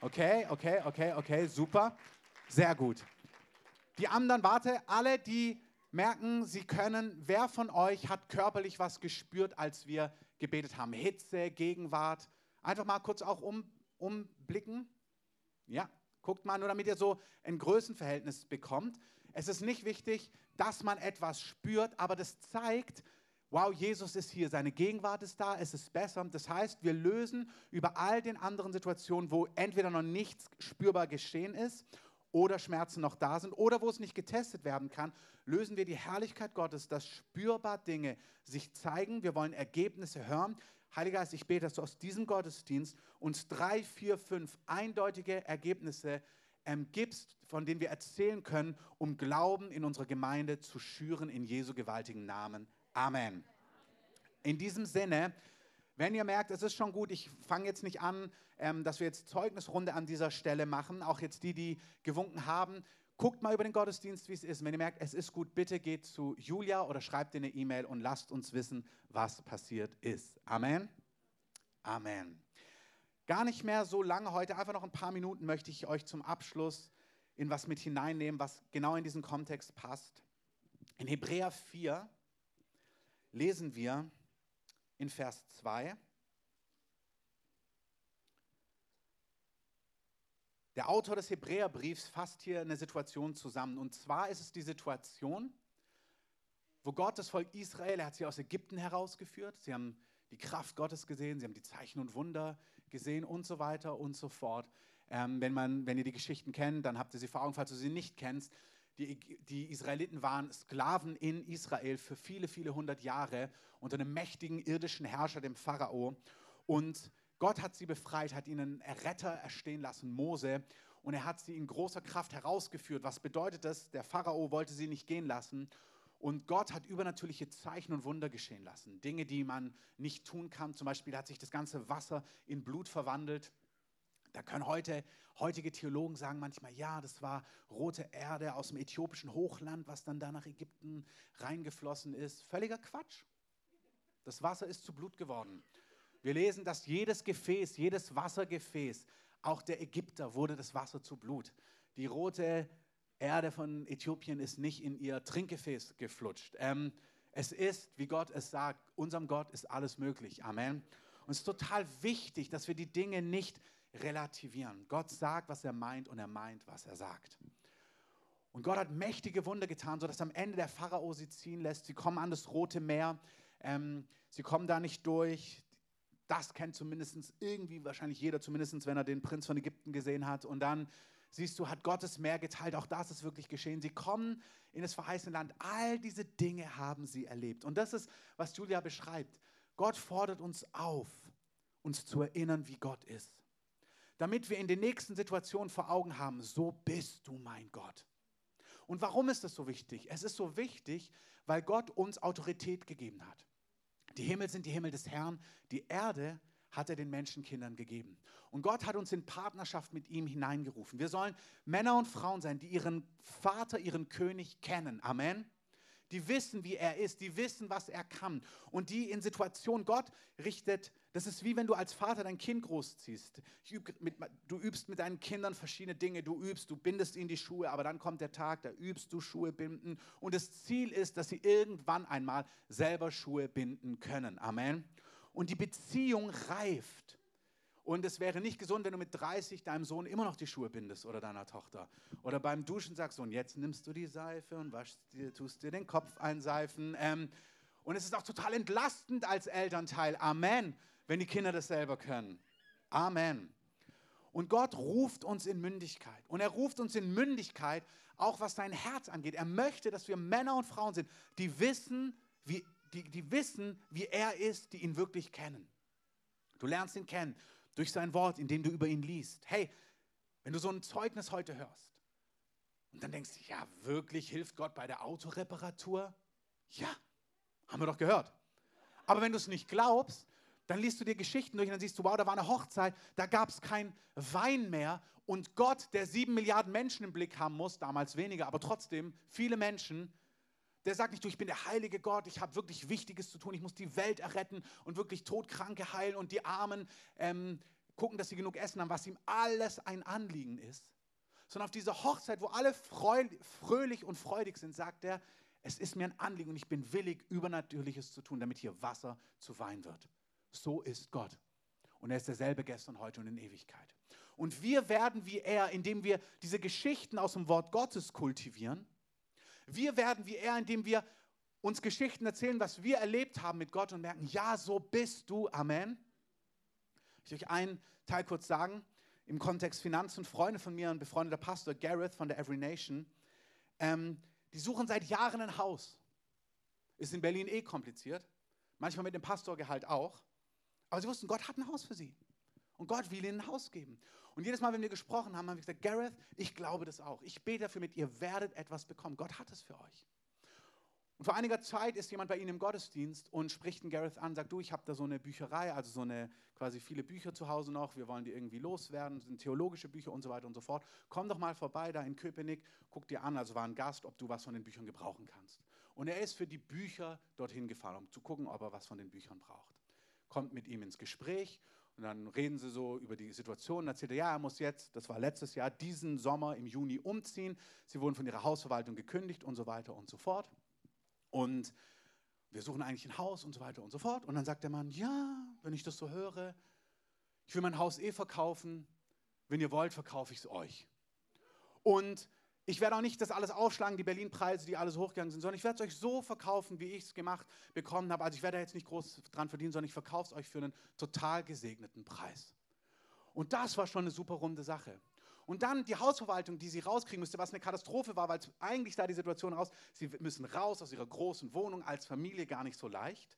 Okay, okay, okay, okay, super. Sehr gut. Die anderen, warte, alle, die merken, sie können, wer von euch hat körperlich was gespürt, als wir gebetet haben? Hitze, Gegenwart. Einfach mal kurz auch um, umblicken. Ja, guckt mal, nur damit ihr so ein Größenverhältnis bekommt. Es ist nicht wichtig, dass man etwas spürt, aber das zeigt, wow, Jesus ist hier, seine Gegenwart ist da, es ist besser. Das heißt, wir lösen über all den anderen Situationen, wo entweder noch nichts spürbar geschehen ist oder Schmerzen noch da sind oder wo es nicht getestet werden kann, lösen wir die Herrlichkeit Gottes, dass spürbar Dinge sich zeigen. Wir wollen Ergebnisse hören. Heiliger Geist, ich bete, dass du aus diesem Gottesdienst uns drei, vier, fünf eindeutige Ergebnisse ähm, gibst, von denen wir erzählen können, um Glauben in unserer Gemeinde zu schüren in Jesu gewaltigen Namen. Amen. In diesem Sinne, wenn ihr merkt, es ist schon gut, ich fange jetzt nicht an, ähm, dass wir jetzt Zeugnisrunde an dieser Stelle machen, auch jetzt die, die gewunken haben, guckt mal über den Gottesdienst, wie es ist. Wenn ihr merkt, es ist gut, bitte geht zu Julia oder schreibt ihr eine E-Mail und lasst uns wissen, was passiert ist. Amen. Amen. Gar nicht mehr so lange heute, einfach noch ein paar Minuten möchte ich euch zum Abschluss in was mit hineinnehmen, was genau in diesen Kontext passt. In Hebräer 4 lesen wir in Vers 2. Der Autor des Hebräerbriefs fasst hier eine Situation zusammen. Und zwar ist es die Situation, wo Gott das Volk Israel, er hat sie aus Ägypten herausgeführt. Sie haben die Kraft Gottes gesehen, sie haben die Zeichen und Wunder gesehen und so weiter und so fort. Ähm, wenn, man, wenn ihr die Geschichten kennt, dann habt ihr sie vor Augen, falls du sie nicht kennst. Die, die Israeliten waren Sklaven in Israel für viele, viele hundert Jahre unter einem mächtigen irdischen Herrscher, dem Pharao. Und Gott hat sie befreit, hat ihnen Erretter erstehen lassen, Mose. Und er hat sie in großer Kraft herausgeführt. Was bedeutet das? Der Pharao wollte sie nicht gehen lassen. Und Gott hat übernatürliche Zeichen und Wunder geschehen lassen. Dinge, die man nicht tun kann. Zum Beispiel hat sich das ganze Wasser in Blut verwandelt. Da können heute, heutige Theologen sagen manchmal, ja, das war rote Erde aus dem äthiopischen Hochland, was dann da nach Ägypten reingeflossen ist. Völliger Quatsch. Das Wasser ist zu Blut geworden. Wir lesen, dass jedes Gefäß, jedes Wassergefäß, auch der Ägypter wurde das Wasser zu Blut. Die rote Erde von Äthiopien ist nicht in ihr Trinkgefäß geflutscht. Ähm, es ist, wie Gott es sagt, unserem Gott ist alles möglich. Amen. Und es ist total wichtig, dass wir die Dinge nicht relativieren. Gott sagt, was er meint und er meint, was er sagt. Und Gott hat mächtige Wunder getan, sodass am Ende der Pharao sie ziehen lässt. Sie kommen an das Rote Meer. Ähm, sie kommen da nicht durch. das kennt zumindest irgendwie wahrscheinlich jeder, zumindest wenn er den Prinz von Ägypten gesehen hat. Und dann siehst du, hat Gottes Meer geteilt. Auch das ist wirklich geschehen. Sie kommen in das verheißene Land. All diese Dinge haben sie erlebt. Und das ist, was Julia beschreibt. Gott fordert uns auf, uns zu erinnern, wie Gott ist. Damit wir in den nächsten Situationen vor Augen haben, so bist du mein Gott. Und warum ist das so wichtig? Es ist so wichtig, weil Gott uns Autorität gegeben hat. Die Himmel sind die Himmel des Herrn, die Erde hat er den Menschenkindern gegeben. Und Gott hat uns in Partnerschaft mit ihm hineingerufen. Wir sollen Männer und Frauen sein, die ihren Vater, ihren König kennen. Amen. Die wissen, wie er ist, die wissen, was er kann. Und die in Situationen, Gott richtet, das ist wie wenn du als Vater dein Kind großziehst. Mit, du übst mit deinen Kindern verschiedene Dinge, du übst, du bindest ihnen die Schuhe, aber dann kommt der Tag, da übst du Schuhe binden. Und das Ziel ist, dass sie irgendwann einmal selber Schuhe binden können. Amen und die Beziehung reift. Und es wäre nicht gesund, wenn du mit 30 deinem Sohn immer noch die Schuhe bindest oder deiner Tochter. Oder beim Duschen sagst und jetzt nimmst du die Seife und waschst dir, tust dir den Kopf einseifen. Ähm, und es ist auch total entlastend als Elternteil. Amen, wenn die Kinder das selber können. Amen. Und Gott ruft uns in Mündigkeit. Und er ruft uns in Mündigkeit, auch was dein Herz angeht. Er möchte, dass wir Männer und Frauen sind, die wissen, wie die, die wissen, wie er ist, die ihn wirklich kennen. Du lernst ihn kennen durch sein Wort, indem du über ihn liest. Hey, wenn du so ein Zeugnis heute hörst und dann denkst ja, wirklich hilft Gott bei der Autoreparatur? Ja, haben wir doch gehört. Aber wenn du es nicht glaubst, dann liest du dir Geschichten durch und dann siehst du, wow, da war eine Hochzeit, da gab es kein Wein mehr und Gott, der sieben Milliarden Menschen im Blick haben muss, damals weniger, aber trotzdem viele Menschen, der sagt nicht, du, ich bin der heilige Gott, ich habe wirklich Wichtiges zu tun, ich muss die Welt erretten und wirklich Todkranke heilen und die Armen ähm, gucken, dass sie genug Essen haben, was ihm alles ein Anliegen ist. Sondern auf dieser Hochzeit, wo alle fröhlich und freudig sind, sagt er, es ist mir ein Anliegen und ich bin willig, Übernatürliches zu tun, damit hier Wasser zu Wein wird. So ist Gott. Und er ist derselbe gestern, heute und in Ewigkeit. Und wir werden wie er, indem wir diese Geschichten aus dem Wort Gottes kultivieren wir werden wie er, indem wir uns Geschichten erzählen, was wir erlebt haben mit Gott und merken, ja, so bist du. Amen. Ich will euch einen Teil kurz sagen. Im Kontext Finanzen, Freunde von mir, ein befreundeter Pastor, Gareth von der Every Nation, ähm, die suchen seit Jahren ein Haus. Ist in Berlin eh kompliziert. Manchmal mit dem Pastorgehalt auch. Aber sie wussten, Gott hat ein Haus für sie. Und Gott will ihnen ein Haus geben. Und jedes Mal, wenn wir gesprochen haben, haben wir gesagt, Gareth, ich glaube das auch. Ich bete dafür mit, ihr werdet etwas bekommen. Gott hat es für euch. Und vor einiger Zeit ist jemand bei Ihnen im Gottesdienst und spricht den Gareth an, sagt, du, ich habe da so eine Bücherei, also so eine quasi viele Bücher zu Hause noch, wir wollen die irgendwie loswerden, sind theologische Bücher und so weiter und so fort. Komm doch mal vorbei da in Köpenick, guck dir an, also war ein Gast, ob du was von den Büchern gebrauchen kannst. Und er ist für die Bücher dorthin gefahren, um zu gucken, ob er was von den Büchern braucht. Kommt mit ihm ins Gespräch und dann reden sie so über die Situation. Dann erzählt er, ja, er muss jetzt, das war letztes Jahr, diesen Sommer im Juni umziehen. Sie wurden von ihrer Hausverwaltung gekündigt und so weiter und so fort. Und wir suchen eigentlich ein Haus und so weiter und so fort. Und dann sagt der Mann, ja, wenn ich das so höre, ich will mein Haus eh verkaufen. Wenn ihr wollt, verkaufe ich es euch. Und ich werde auch nicht das alles aufschlagen, die Berlin-Preise, die alle so hochgegangen sind, sondern ich werde es euch so verkaufen, wie ich es gemacht bekommen habe. Also ich werde jetzt nicht groß dran verdienen, sondern ich verkaufe es euch für einen total gesegneten Preis. Und das war schon eine super runde Sache. Und dann die Hausverwaltung, die sie rauskriegen müsste, was eine Katastrophe war, weil eigentlich da die Situation raus, sie müssen raus aus ihrer großen Wohnung als Familie gar nicht so leicht,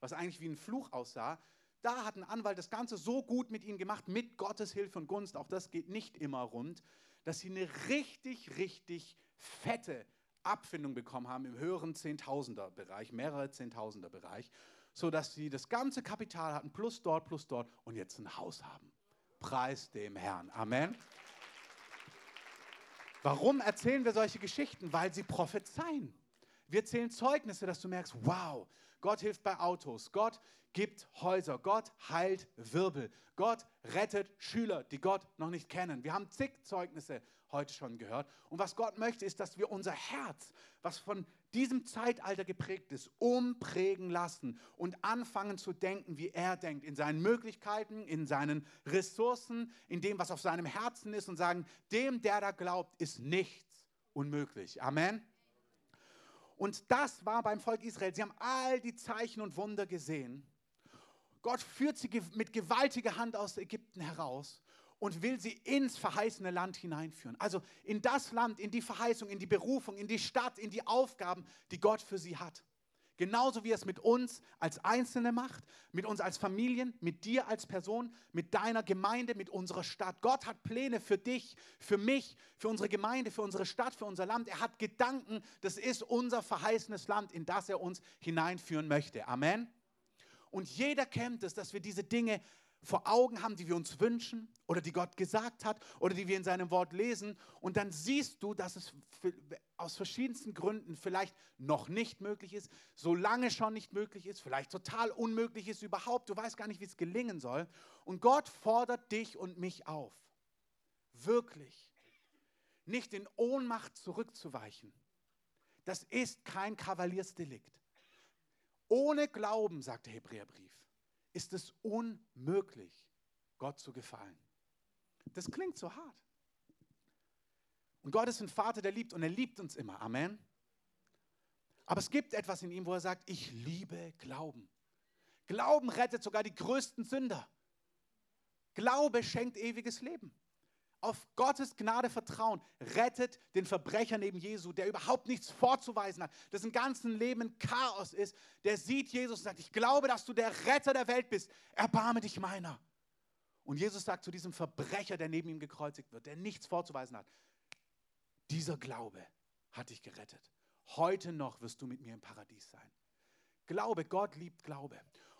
was eigentlich wie ein Fluch aussah. Da hat ein Anwalt das Ganze so gut mit ihnen gemacht, mit Gottes Hilfe und Gunst, auch das geht nicht immer rund, dass sie eine richtig, richtig fette Abfindung bekommen haben im höheren Zehntausender-Bereich, mehrere Zehntausender-Bereich, sodass sie das ganze Kapital hatten, plus dort, plus dort und jetzt ein Haus haben. Preis dem Herrn. Amen. Warum erzählen wir solche Geschichten? Weil sie prophezeien. Wir erzählen Zeugnisse, dass du merkst, wow, Gott hilft bei Autos, Gott gibt Häuser, Gott heilt Wirbel, Gott rettet Schüler, die Gott noch nicht kennen. Wir haben zig Zeugnisse heute schon gehört. Und was Gott möchte, ist, dass wir unser Herz, was von diesem Zeitalter geprägt ist, umprägen lassen und anfangen zu denken, wie er denkt, in seinen Möglichkeiten, in seinen Ressourcen, in dem, was auf seinem Herzen ist und sagen, dem, der da glaubt, ist nichts unmöglich. Amen. Und das war beim Volk Israel. Sie haben all die Zeichen und Wunder gesehen. Gott führt sie mit gewaltiger Hand aus Ägypten heraus und will sie ins verheißene Land hineinführen. Also in das Land, in die Verheißung, in die Berufung, in die Stadt, in die Aufgaben, die Gott für sie hat. Genauso wie er es mit uns als Einzelne macht, mit uns als Familien, mit dir als Person, mit deiner Gemeinde, mit unserer Stadt. Gott hat Pläne für dich, für mich, für unsere Gemeinde, für unsere Stadt, für unser Land. Er hat Gedanken. Das ist unser verheißenes Land, in das er uns hineinführen möchte. Amen. Und jeder kennt es, dass wir diese Dinge vor Augen haben, die wir uns wünschen oder die Gott gesagt hat oder die wir in seinem Wort lesen. Und dann siehst du, dass es aus verschiedensten Gründen vielleicht noch nicht möglich ist, so lange schon nicht möglich ist, vielleicht total unmöglich ist überhaupt. Du weißt gar nicht, wie es gelingen soll. Und Gott fordert dich und mich auf, wirklich nicht in Ohnmacht zurückzuweichen. Das ist kein Kavaliersdelikt. Ohne Glauben, sagt der Hebräerbrief, ist es unmöglich, Gott zu gefallen. Das klingt so hart. Und Gott ist ein Vater, der liebt und er liebt uns immer. Amen. Aber es gibt etwas in ihm, wo er sagt, ich liebe Glauben. Glauben rettet sogar die größten Sünder. Glaube schenkt ewiges Leben auf Gottes Gnade vertrauen, rettet den Verbrecher neben Jesu, der überhaupt nichts vorzuweisen hat, dessen ganzen Leben Chaos ist, der sieht Jesus und sagt, ich glaube, dass du der Retter der Welt bist, erbarme dich meiner. Und Jesus sagt zu diesem Verbrecher, der neben ihm gekreuzigt wird, der nichts vorzuweisen hat, dieser Glaube hat dich gerettet. Heute noch wirst du mit mir im Paradies sein. Glaube, Gott liebt Glaube.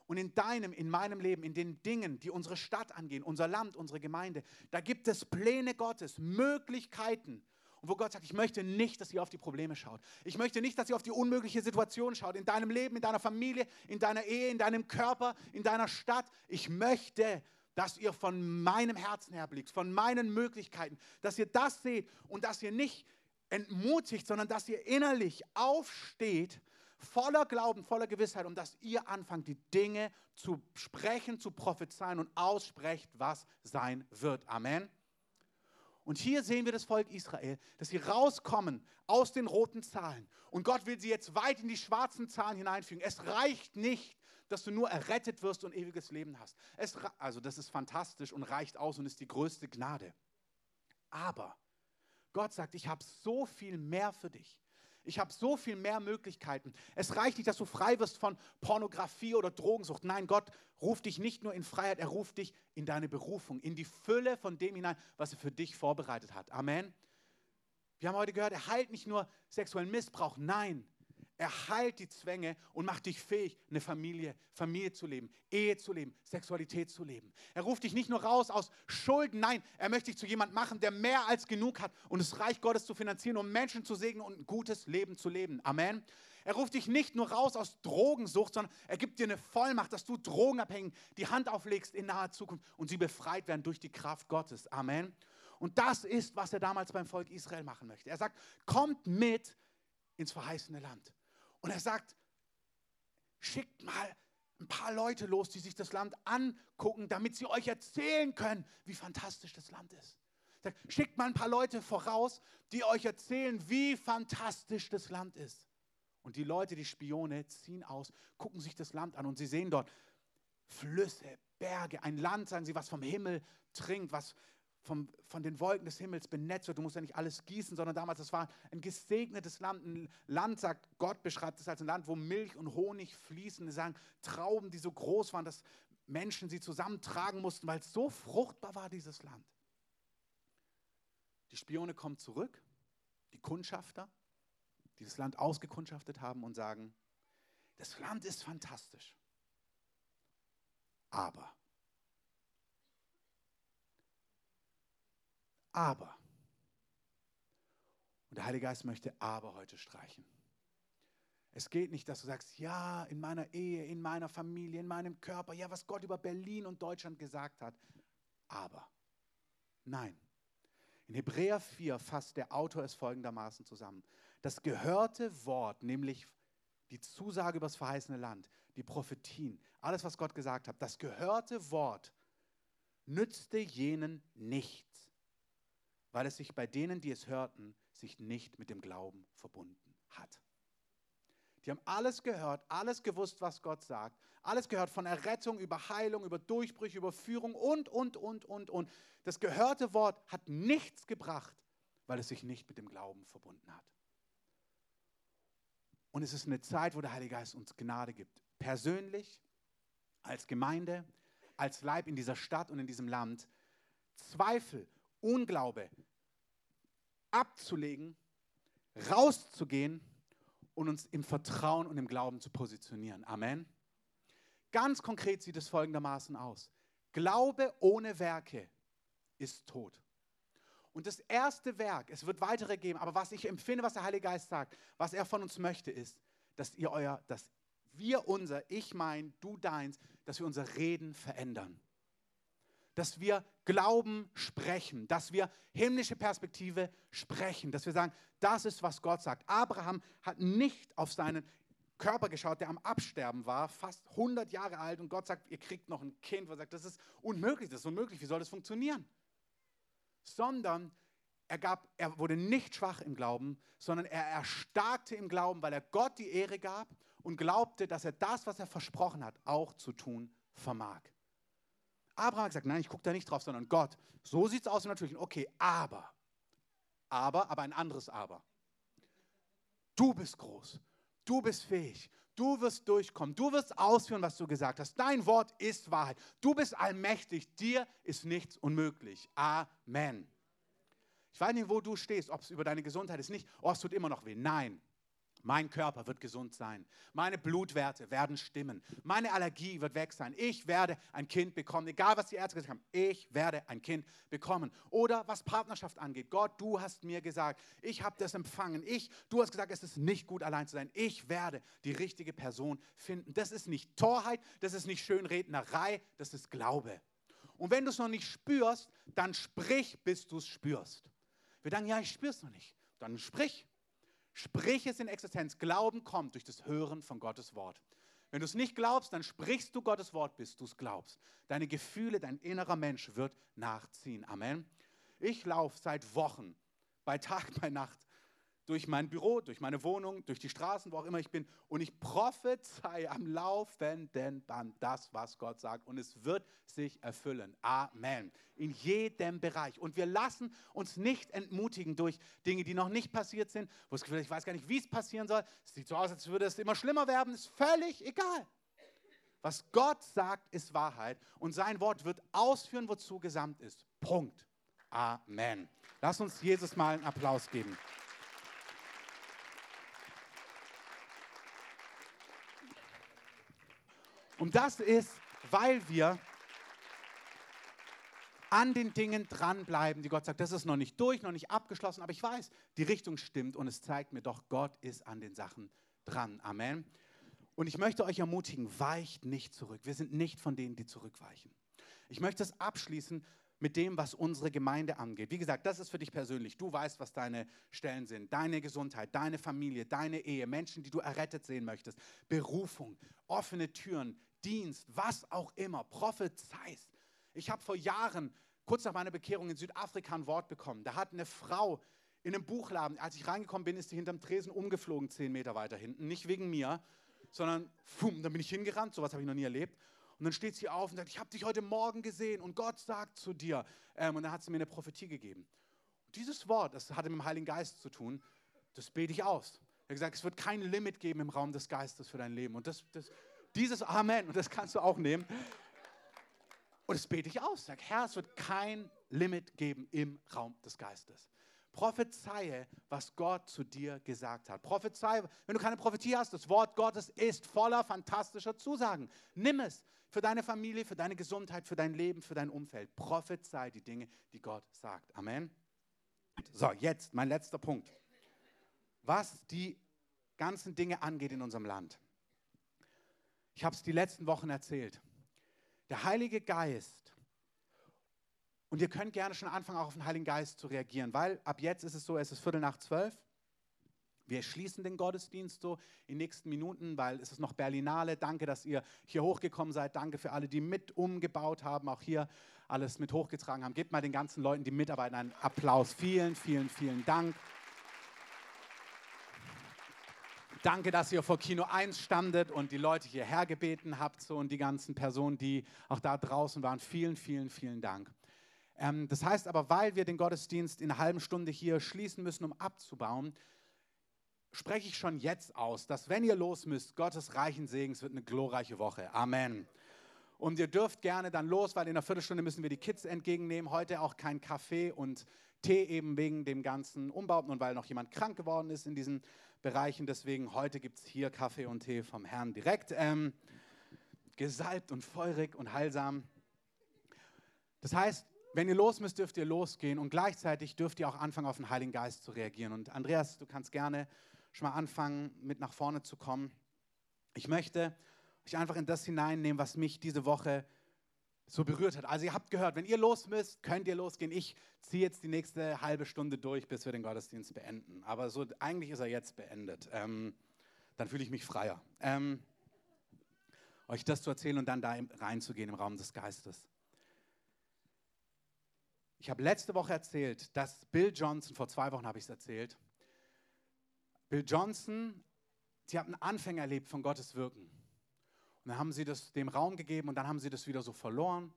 Und in deinem, in meinem Leben, in den Dingen, die unsere Stadt angehen, unser Land, unsere Gemeinde, da gibt es Pläne Gottes, Möglichkeiten. Und wo Gott sagt, ich möchte nicht, dass ihr auf die Probleme schaut. Ich möchte nicht, dass ihr auf die unmögliche Situation schaut, in deinem Leben, in deiner Familie, in deiner Ehe, in deinem Körper, in deiner Stadt. Ich möchte, dass ihr von meinem Herzen her blickt, von meinen Möglichkeiten, dass ihr das seht und dass ihr nicht entmutigt, sondern dass ihr innerlich aufsteht voller Glauben, voller Gewissheit, um dass ihr anfangt, die Dinge zu sprechen, zu prophezeien und aussprecht, was sein wird. Amen. Und hier sehen wir das Volk Israel, dass sie rauskommen aus den roten Zahlen. Und Gott will sie jetzt weit in die schwarzen Zahlen hineinfügen. Es reicht nicht, dass du nur errettet wirst und ewiges Leben hast. Es, also das ist fantastisch und reicht aus und ist die größte Gnade. Aber Gott sagt, ich habe so viel mehr für dich. Ich habe so viel mehr Möglichkeiten. Es reicht nicht, dass du frei wirst von Pornografie oder Drogensucht. Nein, Gott ruft dich nicht nur in Freiheit, er ruft dich in deine Berufung, in die Fülle von dem hinein, was er für dich vorbereitet hat. Amen. Wir haben heute gehört, er heilt nicht nur sexuellen Missbrauch, nein, er heilt die Zwänge und macht dich fähig, eine Familie, Familie zu leben, Ehe zu leben, Sexualität zu leben. Er ruft dich nicht nur raus aus Schulden, nein, er möchte dich zu jemand machen, der mehr als genug hat und das Reich Gottes zu finanzieren, um Menschen zu segnen und ein gutes Leben zu leben. Amen. Er ruft dich nicht nur raus aus Drogensucht, sondern er gibt dir eine Vollmacht, dass du Drogenabhängigen die Hand auflegst in naher Zukunft und sie befreit werden durch die Kraft Gottes. Amen. Und das ist, was er damals beim Volk Israel machen möchte. Er sagt, kommt mit ins verheißene Land. Und er sagt, schickt mal ein paar Leute los, die sich das Land angucken, damit sie euch erzählen können, wie fantastisch das Land ist. Sagt, schickt mal ein paar Leute voraus, die euch erzählen, wie fantastisch das Land ist. Und die Leute, die Spione, ziehen aus, gucken sich das Land an und sie sehen dort Flüsse, Berge, ein Land, sagen sie, was vom Himmel trinkt, was, vom, von den Wolken des Himmels benetzt wird. Du musst ja nicht alles gießen, sondern damals, das war ein gesegnetes Land. Ein Land, sagt Gott, beschreibt es als ein Land, wo Milch und Honig fließen. Sie sagen Trauben, die so groß waren, dass Menschen sie zusammentragen mussten, weil es so fruchtbar war, dieses Land. Die Spione kommen zurück, die Kundschafter, die das Land ausgekundschaftet haben und sagen, das Land ist fantastisch. Aber aber. Und der Heilige Geist möchte aber heute streichen. Es geht nicht, dass du sagst, ja, in meiner Ehe, in meiner Familie, in meinem Körper, ja, was Gott über Berlin und Deutschland gesagt hat. Aber. Nein. In Hebräer 4 fasst der Autor es folgendermaßen zusammen. Das gehörte Wort, nämlich die Zusage über das verheißene Land, die Prophetien, alles, was Gott gesagt hat, das gehörte Wort nützte jenen nichts weil es sich bei denen, die es hörten, sich nicht mit dem Glauben verbunden hat. Die haben alles gehört, alles gewusst, was Gott sagt. Alles gehört von Errettung über Heilung, über Durchbrüche, über Führung und, und, und, und, und. Das gehörte Wort hat nichts gebracht, weil es sich nicht mit dem Glauben verbunden hat. Und es ist eine Zeit, wo der Heilige Geist uns Gnade gibt. Persönlich, als Gemeinde, als Leib in dieser Stadt und in diesem Land, Zweifel, Unglaube abzulegen, rauszugehen und uns im Vertrauen und im Glauben zu positionieren. Amen. Ganz konkret sieht es folgendermaßen aus. Glaube ohne Werke ist tot. Und das erste Werk, es wird weitere geben, aber was ich empfinde, was der Heilige Geist sagt, was er von uns möchte, ist, dass ihr euer, dass wir unser, ich mein, du deins, dass wir unser Reden verändern. Dass wir Glauben sprechen, dass wir himmlische Perspektive sprechen, dass wir sagen, das ist, was Gott sagt. Abraham hat nicht auf seinen Körper geschaut, der am Absterben war, fast 100 Jahre alt, und Gott sagt, ihr kriegt noch ein Kind, wo sagt, das ist unmöglich, das ist unmöglich, wie soll das funktionieren? Sondern er, gab, er wurde nicht schwach im Glauben, sondern er erstarkte im Glauben, weil er Gott die Ehre gab und glaubte, dass er das, was er versprochen hat, auch zu tun vermag. Abraham hat gesagt, nein, ich gucke da nicht drauf, sondern Gott. So sieht es aus im Natürlichen. Okay, aber, aber, aber ein anderes Aber. Du bist groß, du bist fähig, du wirst durchkommen, du wirst ausführen, was du gesagt hast. Dein Wort ist Wahrheit. Du bist allmächtig, dir ist nichts unmöglich. Amen. Ich weiß nicht, wo du stehst, ob es über deine Gesundheit ist, nicht, oh, es tut immer noch weh. Nein, mein Körper wird gesund sein. Meine Blutwerte werden stimmen. Meine Allergie wird weg sein. Ich werde ein Kind bekommen. Egal, was die Ärzte gesagt haben, ich werde ein Kind bekommen. Oder was Partnerschaft angeht. Gott, du hast mir gesagt, ich habe das empfangen. Ich, du hast gesagt, es ist nicht gut, allein zu sein. Ich werde die richtige Person finden. Das ist nicht Torheit, das ist nicht Schönrednerei, das ist Glaube. Und wenn du es noch nicht spürst, dann sprich, bis du es spürst. Wir denken, ja, ich spüre es noch nicht. Dann sprich. Sprich es in Existenz. Glauben kommt durch das Hören von Gottes Wort. Wenn du es nicht glaubst, dann sprichst du Gottes Wort, bis du es glaubst. Deine Gefühle, dein innerer Mensch wird nachziehen. Amen. Ich laufe seit Wochen, bei Tag, bei Nacht, durch mein Büro, durch meine Wohnung, durch die Straßen, wo auch immer ich bin. Und ich prophezei am laufenden Band das, was Gott sagt. Und es wird sich erfüllen. Amen. In jedem Bereich. Und wir lassen uns nicht entmutigen durch Dinge, die noch nicht passiert sind, wo es ich weiß gar nicht, wie es passieren soll. Es sieht so aus, als würde es immer schlimmer werden. Ist völlig egal. Was Gott sagt, ist Wahrheit. Und sein Wort wird ausführen, wozu gesamt ist. Punkt. Amen. Lass uns Jesus mal einen Applaus geben. Und das ist, weil wir an den Dingen dranbleiben, die Gott sagt, das ist noch nicht durch, noch nicht abgeschlossen, aber ich weiß, die Richtung stimmt und es zeigt mir doch, Gott ist an den Sachen dran. Amen. Und ich möchte euch ermutigen, weicht nicht zurück. Wir sind nicht von denen, die zurückweichen. Ich möchte es abschließen mit dem, was unsere Gemeinde angeht. Wie gesagt, das ist für dich persönlich. Du weißt, was deine Stellen sind. Deine Gesundheit, deine Familie, deine Ehe, Menschen, die du errettet sehen möchtest. Berufung, offene Türen, Dienst, was auch immer, prophezeist. Ich habe vor Jahren, kurz nach meiner Bekehrung in Südafrika, ein Wort bekommen. Da hat eine Frau in einem Buchladen, als ich reingekommen bin, ist sie hinterm Tresen umgeflogen, zehn Meter weiter hinten. Nicht wegen mir, sondern pfum, dann bin ich hingerannt, sowas habe ich noch nie erlebt. Und dann steht sie auf und sagt, ich habe dich heute Morgen gesehen und Gott sagt zu dir. Ähm, und dann hat sie mir eine Prophetie gegeben. Und dieses Wort, das hatte mit dem Heiligen Geist zu tun, das bete ich aus. Er hat gesagt, es wird kein Limit geben im Raum des Geistes für dein Leben. Und das, das, dieses Amen, und das kannst du auch nehmen. Und das bete ich aus. Sag, Herr, es wird kein Limit geben im Raum des Geistes. Prophezeie, was Gott zu dir gesagt hat. Prophezei, wenn du keine Prophetie hast, das Wort Gottes ist voller fantastischer Zusagen. Nimm es für deine Familie, für deine Gesundheit, für dein Leben, für dein Umfeld. Prophezei die Dinge, die Gott sagt. Amen. So, jetzt mein letzter Punkt. Was die ganzen Dinge angeht in unserem Land. Ich habe es die letzten Wochen erzählt. Der Heilige Geist, und ihr könnt gerne schon anfangen, auch auf den Heiligen Geist zu reagieren, weil ab jetzt ist es so, es ist Viertel nach zwölf. Wir schließen den Gottesdienst so in den nächsten Minuten, weil es ist noch Berlinale. Danke, dass ihr hier hochgekommen seid. Danke für alle, die mit umgebaut haben, auch hier alles mit hochgetragen haben. Gebt mal den ganzen Leuten, die mitarbeiten, einen Applaus. Vielen, vielen, vielen Dank. Danke, dass ihr vor Kino 1 standet und die Leute hierher gebeten habt so, und die ganzen Personen, die auch da draußen waren. Vielen, vielen, vielen Dank. Ähm, das heißt aber, weil wir den Gottesdienst in einer halben Stunde hier schließen müssen, um abzubauen, spreche ich schon jetzt aus, dass wenn ihr los müsst, Gottes reichen Segens wird eine glorreiche Woche. Amen. Und ihr dürft gerne dann los, weil in einer Viertelstunde müssen wir die Kids entgegennehmen. Heute auch kein Kaffee und Tee eben wegen dem ganzen Umbau und weil noch jemand krank geworden ist in diesen Bereichen. Deswegen heute gibt es hier Kaffee und Tee vom Herrn direkt. Ähm, gesalbt und feurig und heilsam. Das heißt, wenn ihr los müsst, dürft ihr losgehen und gleichzeitig dürft ihr auch anfangen, auf den Heiligen Geist zu reagieren. Und Andreas, du kannst gerne schon mal anfangen, mit nach vorne zu kommen. Ich möchte euch einfach in das hineinnehmen, was mich diese Woche so berührt hat. Also ihr habt gehört, wenn ihr los müsst, könnt ihr losgehen. Ich ziehe jetzt die nächste halbe Stunde durch, bis wir den Gottesdienst beenden. Aber so eigentlich ist er jetzt beendet. Ähm, dann fühle ich mich freier. Ähm, euch das zu erzählen und dann da reinzugehen im Raum des Geistes. Ich habe letzte Woche erzählt, dass Bill Johnson, vor zwei Wochen habe ich es erzählt, Bill Johnson, sie hat einen Anfänger erlebt von Gottes Wirken. Dann haben sie das dem Raum gegeben und dann haben sie das wieder so verloren.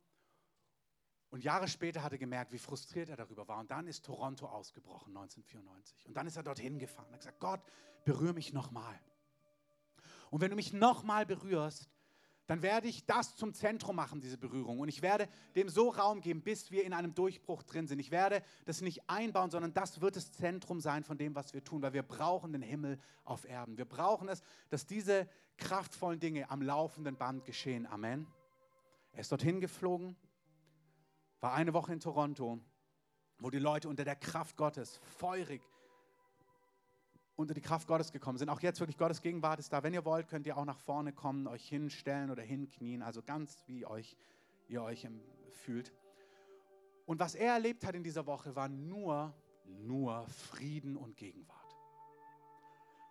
Und Jahre später hat er gemerkt, wie frustriert er darüber war. Und dann ist Toronto ausgebrochen, 1994. Und dann ist er dorthin gefahren und hat gesagt, Gott, berühre mich nochmal. Und wenn du mich nochmal berührst, dann werde ich das zum Zentrum machen, diese Berührung. Und ich werde dem so Raum geben, bis wir in einem Durchbruch drin sind. Ich werde das nicht einbauen, sondern das wird das Zentrum sein von dem, was wir tun, weil wir brauchen den Himmel auf Erden. Wir brauchen es, dass diese kraftvollen Dinge am laufenden Band geschehen. Amen. Er ist dorthin geflogen, war eine Woche in Toronto, wo die Leute unter der Kraft Gottes feurig unter die Kraft Gottes gekommen sind. Auch jetzt wirklich Gottes Gegenwart ist da. Wenn ihr wollt, könnt ihr auch nach vorne kommen, euch hinstellen oder hinknien, also ganz wie euch, ihr euch fühlt. Und was er erlebt hat in dieser Woche, war nur, nur Frieden und Gegenwart.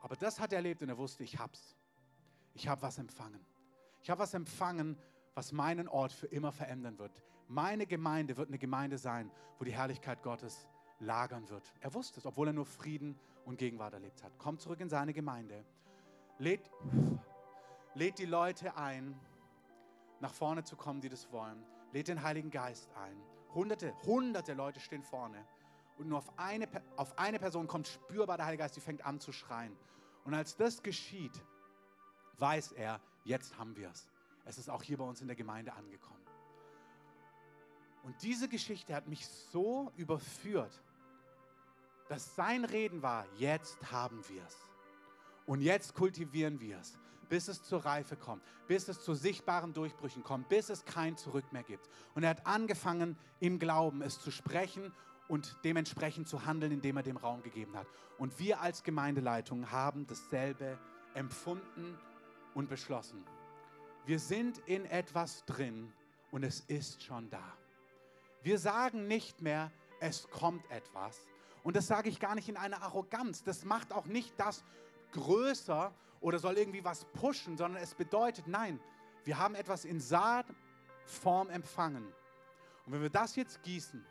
Aber das hat er erlebt und er wusste, ich hab's. Ich habe was empfangen. Ich habe was empfangen, was meinen Ort für immer verändern wird. Meine Gemeinde wird eine Gemeinde sein, wo die Herrlichkeit Gottes lagern wird. Er wusste es, obwohl er nur Frieden und Gegenwart erlebt hat. Kommt zurück in seine Gemeinde. Lädt, lädt die Leute ein, nach vorne zu kommen, die das wollen. Lädt den Heiligen Geist ein. Hunderte, hunderte Leute stehen vorne. Und nur auf eine, auf eine Person kommt spürbar der Heilige Geist, die fängt an zu schreien. Und als das geschieht, weiß er, jetzt haben wir es. Es ist auch hier bei uns in der Gemeinde angekommen. Und diese Geschichte hat mich so überführt, dass sein Reden war, jetzt haben wir es. Und jetzt kultivieren wir es, bis es zur Reife kommt, bis es zu sichtbaren Durchbrüchen kommt, bis es kein Zurück mehr gibt. Und er hat angefangen, im Glauben es zu sprechen und dementsprechend zu handeln, indem er dem Raum gegeben hat. Und wir als Gemeindeleitung haben dasselbe empfunden und beschlossen. Wir sind in etwas drin und es ist schon da. Wir sagen nicht mehr, es kommt etwas, und das sage ich gar nicht in einer Arroganz. Das macht auch nicht das größer oder soll irgendwie was pushen, sondern es bedeutet, nein, wir haben etwas in Saatform empfangen. Und wenn wir das jetzt gießen,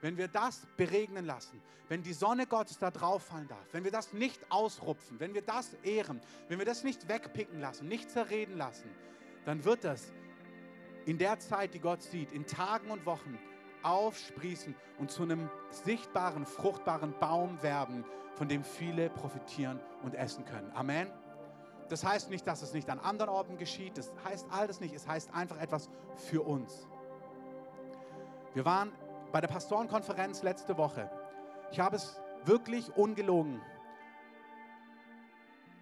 wenn wir das beregnen lassen, wenn die Sonne Gottes da drauf fallen darf, wenn wir das nicht ausrupfen, wenn wir das ehren, wenn wir das nicht wegpicken lassen, nicht zerreden lassen, dann wird das in der Zeit, die Gott sieht, in Tagen und Wochen aufsprießen und zu einem sichtbaren, fruchtbaren Baum werden, von dem viele profitieren und essen können. Amen. Das heißt nicht, dass es nicht an anderen Orten geschieht. Das heißt all das nicht. Es heißt einfach etwas für uns. Wir waren bei der Pastorenkonferenz letzte Woche. Ich habe es wirklich ungelogen.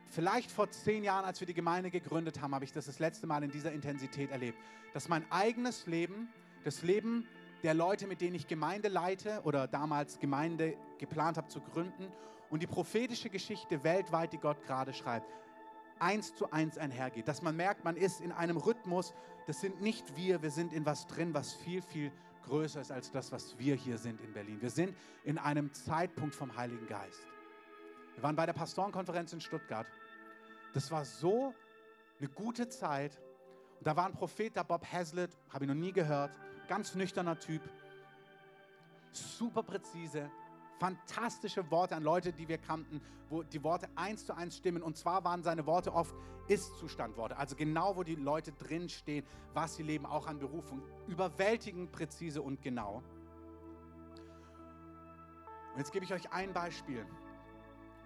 Vielleicht vor zehn Jahren, als wir die Gemeinde gegründet haben, habe ich das das letzte Mal in dieser Intensität erlebt. Dass mein eigenes Leben, das Leben der Leute, mit denen ich Gemeinde leite oder damals Gemeinde geplant habe zu gründen und die prophetische Geschichte weltweit, die Gott gerade schreibt, eins zu eins einhergeht. Dass man merkt, man ist in einem Rhythmus, das sind nicht wir, wir sind in was drin, was viel, viel größer ist als das, was wir hier sind in Berlin. Wir sind in einem Zeitpunkt vom Heiligen Geist. Wir waren bei der Pastorenkonferenz in Stuttgart. Das war so eine gute Zeit. Und da war ein Prophet, der Bob Hazlitt, habe ich noch nie gehört ganz nüchterner Typ, super präzise, fantastische Worte an Leute, die wir kannten, wo die Worte eins zu eins stimmen. Und zwar waren seine Worte oft Ist-Zustand-Worte, also genau, wo die Leute drinstehen, was sie leben, auch an Berufung. Überwältigend präzise und genau. Und jetzt gebe ich euch ein Beispiel.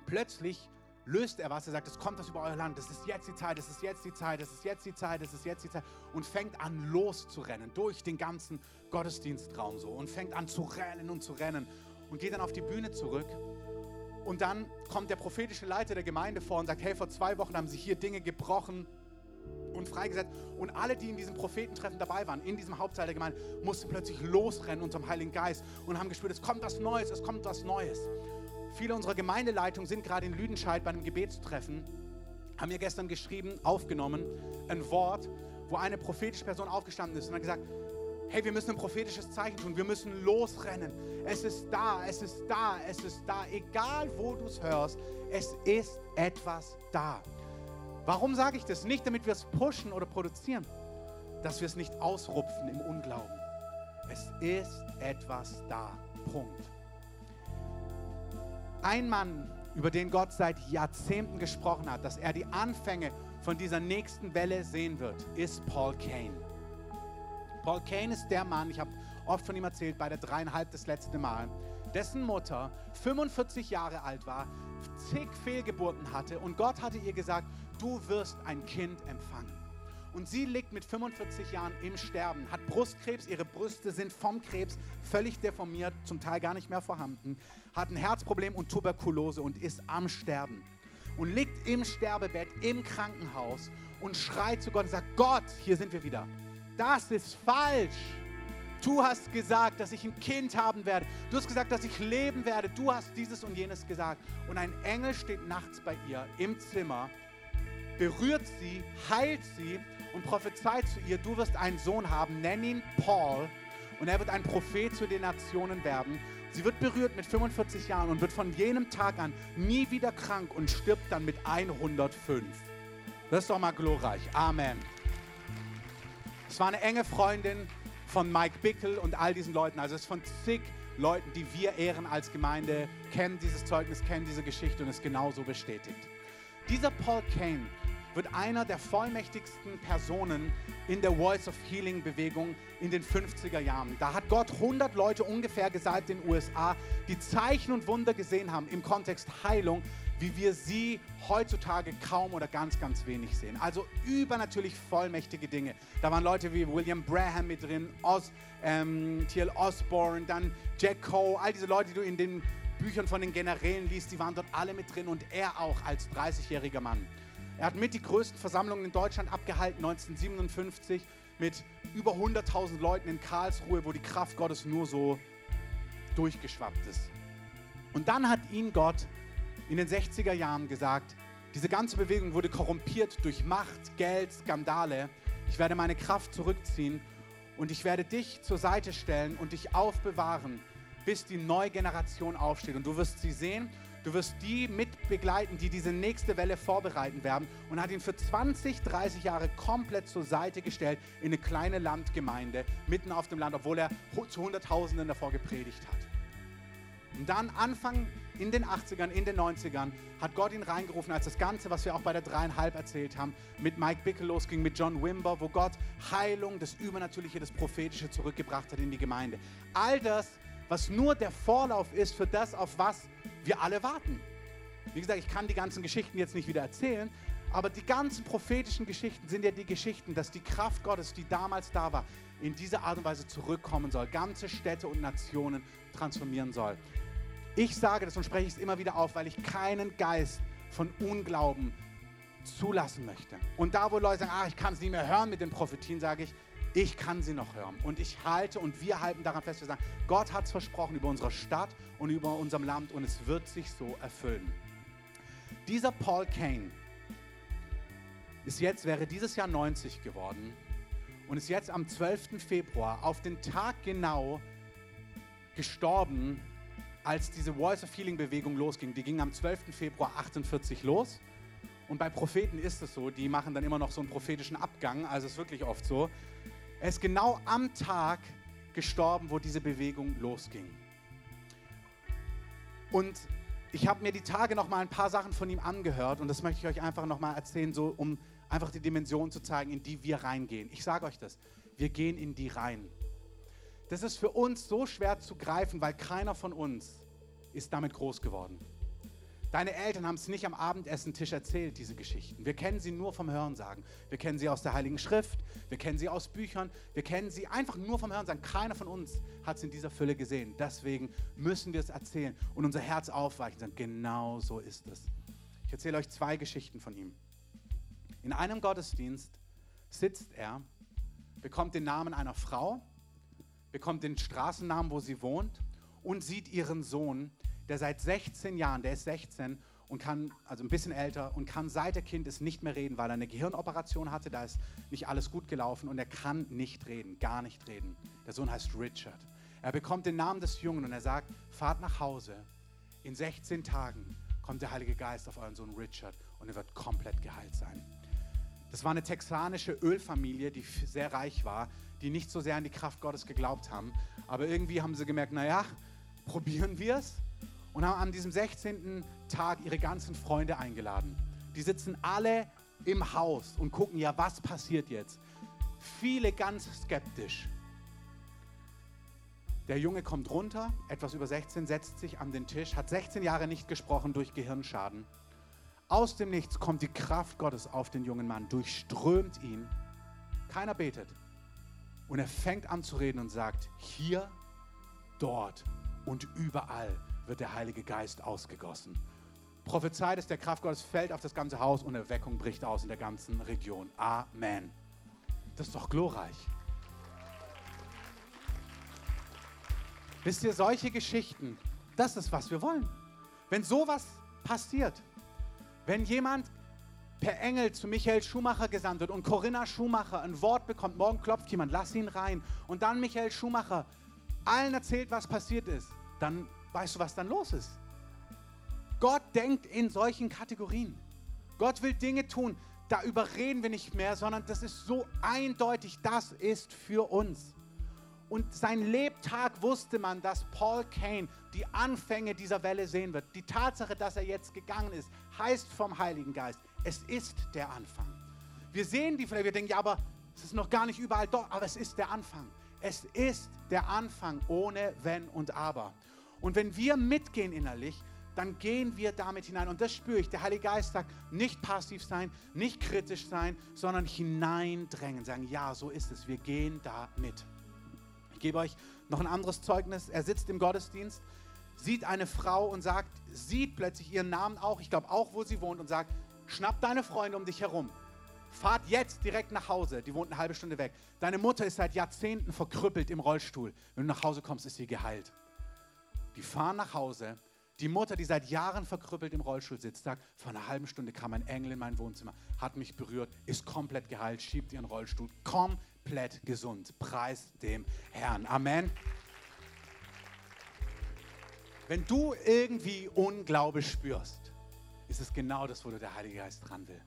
Plötzlich löst er was, er sagt, es kommt was über euer Land, es ist jetzt die Zeit, es ist jetzt die Zeit, es ist jetzt die Zeit, es ist jetzt die Zeit. Und fängt an loszurennen durch den ganzen Gottesdienstraum so. Und fängt an zu rennen und zu rennen. Und geht dann auf die Bühne zurück. Und dann kommt der prophetische Leiter der Gemeinde vor und sagt, hey, vor zwei Wochen haben sie hier Dinge gebrochen und freigesetzt. Und alle, die in diesem Prophetentreffen dabei waren, in diesem Hauptteil der Gemeinde, mussten plötzlich losrennen unter Heiligen Geist und haben gespürt, es kommt was Neues, es kommt was Neues. Viele unserer Gemeindeleitungen sind gerade in Lüdenscheid bei einem Gebetstreffen, haben mir gestern geschrieben, aufgenommen, ein Wort, wo eine prophetische Person aufgestanden ist und hat gesagt, hey, wir müssen ein prophetisches Zeichen tun, wir müssen losrennen. Es ist da, es ist da, es ist da, egal wo du es hörst, es ist etwas da. Warum sage ich das? Nicht, damit wir es pushen oder produzieren, dass wir es nicht ausrupfen im Unglauben. Es ist etwas da. Punkt. Ein Mann, über den Gott seit Jahrzehnten gesprochen hat, dass er die Anfänge von dieser nächsten Welle sehen wird, ist Paul Kane. Paul Kane ist der Mann, ich habe oft von ihm erzählt, bei der dreieinhalb das letzte Mal, dessen Mutter 45 Jahre alt war, zig Fehlgeburten hatte und Gott hatte ihr gesagt, du wirst ein Kind empfangen. Und sie liegt mit 45 Jahren im Sterben, hat Brustkrebs, ihre Brüste sind vom Krebs völlig deformiert, zum Teil gar nicht mehr vorhanden, hat ein Herzproblem und Tuberkulose und ist am Sterben. Und liegt im Sterbebett im Krankenhaus und schreit zu Gott und sagt, Gott, hier sind wir wieder. Das ist falsch. Du hast gesagt, dass ich ein Kind haben werde. Du hast gesagt, dass ich leben werde. Du hast dieses und jenes gesagt. Und ein Engel steht nachts bei ihr im Zimmer, berührt sie, heilt sie und prophezeit zu ihr, du wirst einen Sohn haben, nenn ihn Paul und er wird ein Prophet zu den Nationen werden. Sie wird berührt mit 45 Jahren und wird von jenem Tag an nie wieder krank und stirbt dann mit 105. Das ist doch mal glorreich. Amen. Es war eine enge Freundin von Mike Bickel und all diesen Leuten. Also es ist von zig Leuten, die wir ehren als Gemeinde, kennen dieses Zeugnis, kennen diese Geschichte und es genauso bestätigt. Dieser Paul Kane wird einer der vollmächtigsten Personen in der Voice of Healing Bewegung in den 50er Jahren. Da hat Gott 100 Leute ungefähr gesalbt in den USA, die Zeichen und Wunder gesehen haben im Kontext Heilung, wie wir sie heutzutage kaum oder ganz, ganz wenig sehen. Also übernatürlich vollmächtige Dinge. Da waren Leute wie William Braham mit drin, Os, ähm, T.L. Osborne, dann Jack Coe, all diese Leute, die du in den Büchern von den Generälen liest, die waren dort alle mit drin und er auch als 30-jähriger Mann. Er hat mit die größten Versammlungen in Deutschland abgehalten, 1957, mit über 100.000 Leuten in Karlsruhe, wo die Kraft Gottes nur so durchgeschwappt ist. Und dann hat ihn Gott in den 60er Jahren gesagt, diese ganze Bewegung wurde korrumpiert durch Macht, Geld, Skandale. Ich werde meine Kraft zurückziehen und ich werde dich zur Seite stellen und dich aufbewahren, bis die neue Generation aufsteht. Und du wirst sie sehen Du wirst die mitbegleiten, die diese nächste Welle vorbereiten werden. Und hat ihn für 20, 30 Jahre komplett zur Seite gestellt in eine kleine Landgemeinde mitten auf dem Land, obwohl er zu Hunderttausenden davor gepredigt hat. Und dann Anfang in den 80ern, in den 90ern, hat Gott ihn reingerufen, als das Ganze, was wir auch bei der dreieinhalb erzählt haben, mit Mike Bickle losging, mit John Wimber, wo Gott Heilung, das Übernatürliche, das Prophetische zurückgebracht hat in die Gemeinde. All das, was nur der Vorlauf ist für das, auf was wir alle warten. Wie gesagt, ich kann die ganzen Geschichten jetzt nicht wieder erzählen, aber die ganzen prophetischen Geschichten sind ja die Geschichten, dass die Kraft Gottes, die damals da war, in dieser Art und Weise zurückkommen soll, ganze Städte und Nationen transformieren soll. Ich sage das und spreche es immer wieder auf, weil ich keinen Geist von Unglauben zulassen möchte. Und da, wo Leute sagen, ah, ich kann es nicht mehr hören mit den Prophetien, sage ich, ich kann sie noch hören. Und ich halte und wir halten daran fest, wir sagen, Gott hat es versprochen über unsere Stadt und über unserem Land und es wird sich so erfüllen. Dieser Paul Kane ist jetzt, wäre dieses Jahr 90 geworden und ist jetzt am 12. Februar auf den Tag genau gestorben, als diese Voice of Healing Bewegung losging. Die ging am 12. Februar 48 los. Und bei Propheten ist es so, die machen dann immer noch so einen prophetischen Abgang, also ist wirklich oft so. Er ist genau am Tag gestorben, wo diese Bewegung losging. Und ich habe mir die Tage noch mal ein paar Sachen von ihm angehört und das möchte ich euch einfach noch mal erzählen, so um einfach die Dimension zu zeigen, in die wir reingehen. Ich sage euch das, wir gehen in die rein. Das ist für uns so schwer zu greifen, weil keiner von uns ist damit groß geworden. Deine Eltern haben es nicht am Abendessentisch erzählt, diese Geschichten. Wir kennen sie nur vom Hörensagen. Wir kennen sie aus der Heiligen Schrift, wir kennen sie aus Büchern, wir kennen sie einfach nur vom Hörensagen. Keiner von uns hat es in dieser Fülle gesehen. Deswegen müssen wir es erzählen und unser Herz aufweichen und sagen, genau so ist es. Ich erzähle euch zwei Geschichten von ihm. In einem Gottesdienst sitzt er, bekommt den Namen einer Frau, bekommt den Straßennamen, wo sie wohnt und sieht ihren Sohn, der seit 16 Jahren, der ist 16 und kann, also ein bisschen älter, und kann seit der Kind ist nicht mehr reden, weil er eine Gehirnoperation hatte, da ist nicht alles gut gelaufen und er kann nicht reden, gar nicht reden. Der Sohn heißt Richard. Er bekommt den Namen des Jungen und er sagt, fahrt nach Hause. In 16 Tagen kommt der Heilige Geist auf euren Sohn Richard und er wird komplett geheilt sein. Das war eine texanische Ölfamilie, die sehr reich war, die nicht so sehr an die Kraft Gottes geglaubt haben. Aber irgendwie haben sie gemerkt, naja, probieren wir es und haben an diesem 16. Tag ihre ganzen Freunde eingeladen. Die sitzen alle im Haus und gucken, ja, was passiert jetzt? Viele ganz skeptisch. Der Junge kommt runter, etwas über 16, setzt sich an den Tisch, hat 16 Jahre nicht gesprochen durch Gehirnschaden. Aus dem Nichts kommt die Kraft Gottes auf den jungen Mann, durchströmt ihn. Keiner betet. Und er fängt an zu reden und sagt, hier, dort und überall wird der Heilige Geist ausgegossen. Prophezeit ist, der Kraft Gottes fällt auf das ganze Haus und Erweckung bricht aus in der ganzen Region. Amen. Das ist doch glorreich. Wisst ihr, solche Geschichten, das ist, was wir wollen. Wenn sowas passiert, wenn jemand per Engel zu Michael Schumacher gesandt wird und Corinna Schumacher ein Wort bekommt, morgen klopft jemand, lass ihn rein und dann Michael Schumacher allen erzählt, was passiert ist, dann weißt du, was dann los ist? Gott denkt in solchen Kategorien. Gott will Dinge tun, da überreden wir nicht mehr, sondern das ist so eindeutig, das ist für uns. Und sein Lebtag wusste man, dass Paul Kane die Anfänge dieser Welle sehen wird. Die Tatsache, dass er jetzt gegangen ist, heißt vom Heiligen Geist, es ist der Anfang. Wir sehen die Fläche, wir denken, ja, aber es ist noch gar nicht überall dort, aber es ist der Anfang. Es ist der Anfang ohne Wenn und Aber. Und wenn wir mitgehen innerlich, dann gehen wir damit hinein. Und das spüre ich. Der Heilige Geist sagt, nicht passiv sein, nicht kritisch sein, sondern hineindrängen. Sagen, ja, so ist es. Wir gehen da mit. Ich gebe euch noch ein anderes Zeugnis. Er sitzt im Gottesdienst, sieht eine Frau und sagt, sieht plötzlich ihren Namen auch, ich glaube auch, wo sie wohnt, und sagt, schnapp deine Freunde um dich herum. Fahrt jetzt direkt nach Hause. Die wohnt eine halbe Stunde weg. Deine Mutter ist seit Jahrzehnten verkrüppelt im Rollstuhl. Wenn du nach Hause kommst, ist sie geheilt. Die fahren nach Hause. Die Mutter, die seit Jahren verkrüppelt im Rollstuhl sitzt, sagt, vor einer halben Stunde kam ein Engel in mein Wohnzimmer, hat mich berührt, ist komplett geheilt, schiebt ihren Rollstuhl, komplett gesund. Preis dem Herrn. Amen. Wenn du irgendwie Unglaube spürst, ist es genau das, wo der Heilige Geist dran will.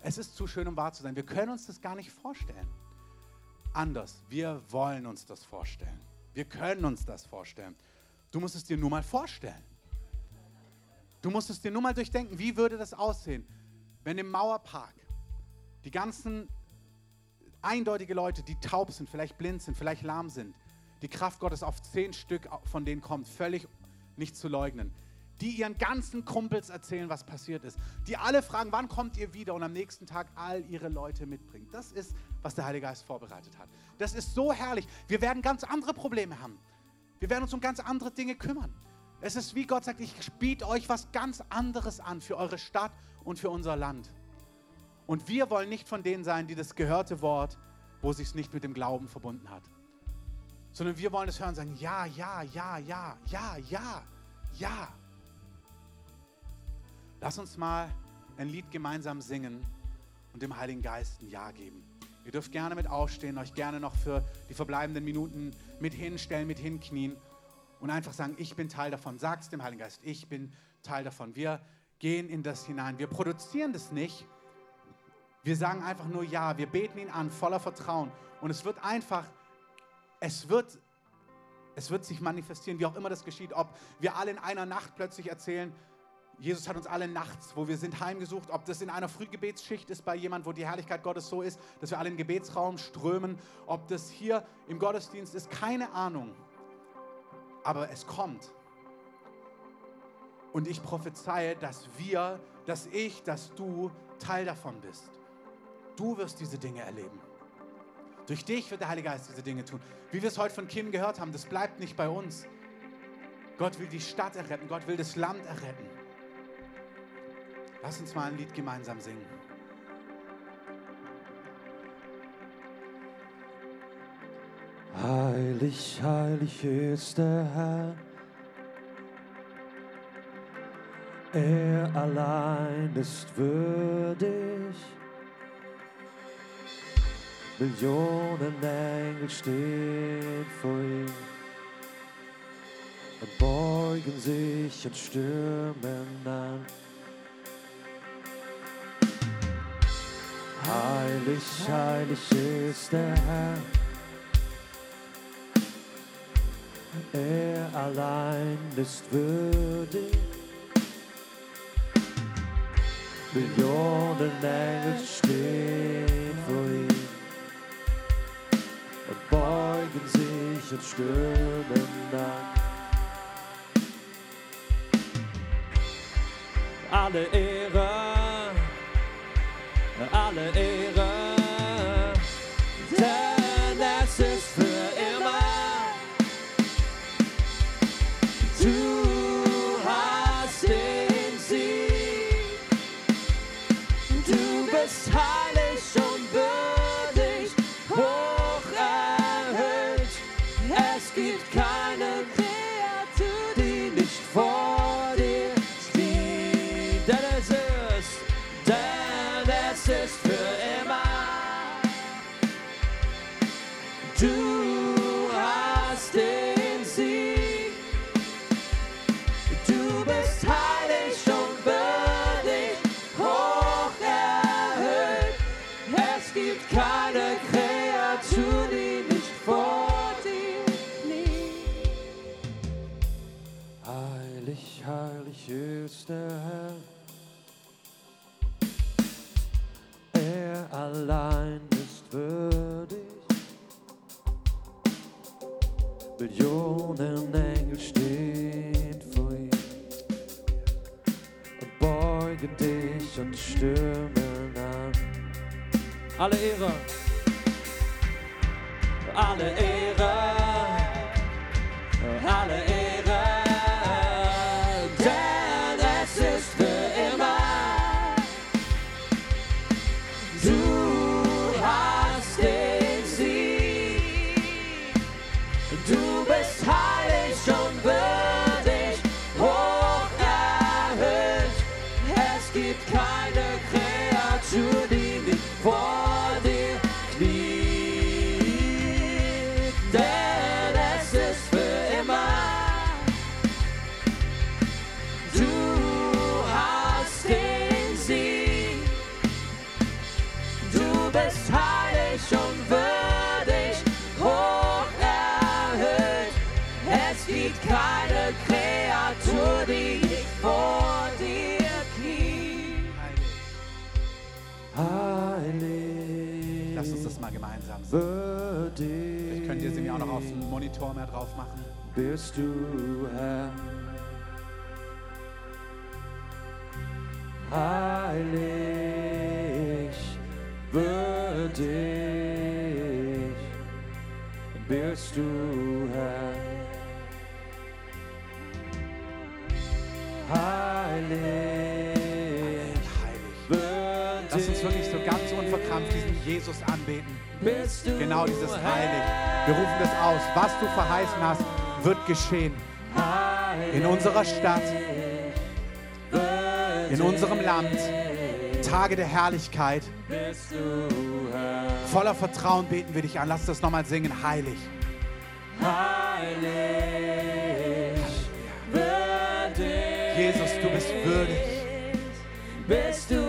Es ist zu schön, um wahr zu sein. Wir können uns das gar nicht vorstellen. Anders, wir wollen uns das vorstellen. Wir können uns das vorstellen. Du musst es dir nur mal vorstellen. Du musst es dir nur mal durchdenken, wie würde das aussehen, wenn im Mauerpark die ganzen eindeutige Leute, die taub sind, vielleicht blind sind, vielleicht lahm sind, die Kraft Gottes auf zehn Stück von denen kommt, völlig nicht zu leugnen, die ihren ganzen Kumpels erzählen, was passiert ist, die alle fragen, wann kommt ihr wieder und am nächsten Tag all ihre Leute mitbringen. Das ist, was der Heilige Geist vorbereitet hat. Das ist so herrlich. Wir werden ganz andere Probleme haben. Wir werden uns um ganz andere Dinge kümmern. Es ist wie Gott sagt, ich biete euch was ganz anderes an für eure Stadt und für unser Land. Und wir wollen nicht von denen sein, die das gehörte Wort, wo sich es nicht mit dem Glauben verbunden hat. Sondern wir wollen es hören und sagen, ja, ja, ja, ja, ja, ja, ja. Lass uns mal ein Lied gemeinsam singen und dem Heiligen Geist ein Ja geben. Ihr dürft gerne mit aufstehen, euch gerne noch für die verbleibenden Minuten mit hinstellen, mit hinknien und einfach sagen, ich bin Teil davon. Sagt es dem Heiligen Geist, ich bin Teil davon. Wir gehen in das hinein. Wir produzieren das nicht. Wir sagen einfach nur Ja. Wir beten ihn an, voller Vertrauen. Und es wird einfach, es wird Es wird sich manifestieren, wie auch immer das geschieht. Ob wir alle in einer Nacht plötzlich erzählen, Jesus hat uns alle nachts, wo wir sind, heimgesucht. Ob das in einer Frühgebetsschicht ist bei jemand, wo die Herrlichkeit Gottes so ist, dass wir alle in den Gebetsraum strömen. Ob das hier im Gottesdienst ist, keine Ahnung. Aber es kommt. Und ich prophezeie, dass wir, dass ich, dass du Teil davon bist. Du wirst diese Dinge erleben. Durch dich wird der Heilige Geist diese Dinge tun. Wie wir es heute von Kim gehört haben, das bleibt nicht bei uns. Gott will die Stadt erretten, Gott will das Land erretten. Lass uns mal ein Lied gemeinsam singen. Heilig, heilig ist der Herr. Er allein ist würdig. Millionen Engel stehen vor ihm und beugen sich und stürmen an. Heilig, heilig ist der Herr. Er allein ist würdig. Millionen Engel stehen vor ihm und beugen sich und stürmen an. Alle Ehre, alle Ehre, Du bist du Herr. Heilig, würdig bist du Herr. Heilig, Heilig. würdig Lass uns wirklich so ganz unverkrampft diesen Jesus anbeten. bist du Genau dieses Heilig. Wir rufen das aus. Was du verheißen hast, wird geschehen. In unserer Stadt, in unserem Land. Tage der Herrlichkeit. Voller Vertrauen beten wir dich an. Lass das nochmal singen. Heilig. Heilig, würdig Jesus, du bist würdig. bist du.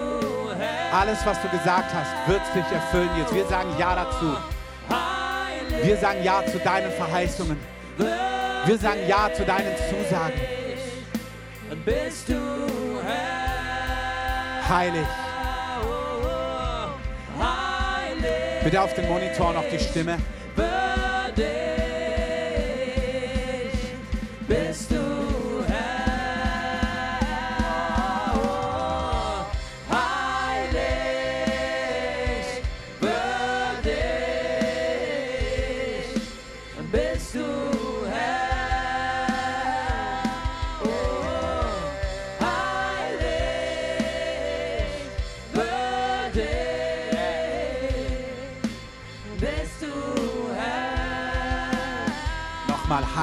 Alles, was du gesagt hast, wird sich erfüllen jetzt. Wir sagen Ja dazu. Wir sagen Ja zu deinen Verheißungen. Wir sagen Ja zu deinen Zusagen. Bist du Herr. Heilig. Heilig. Bitte auf den Monitor noch die Stimme.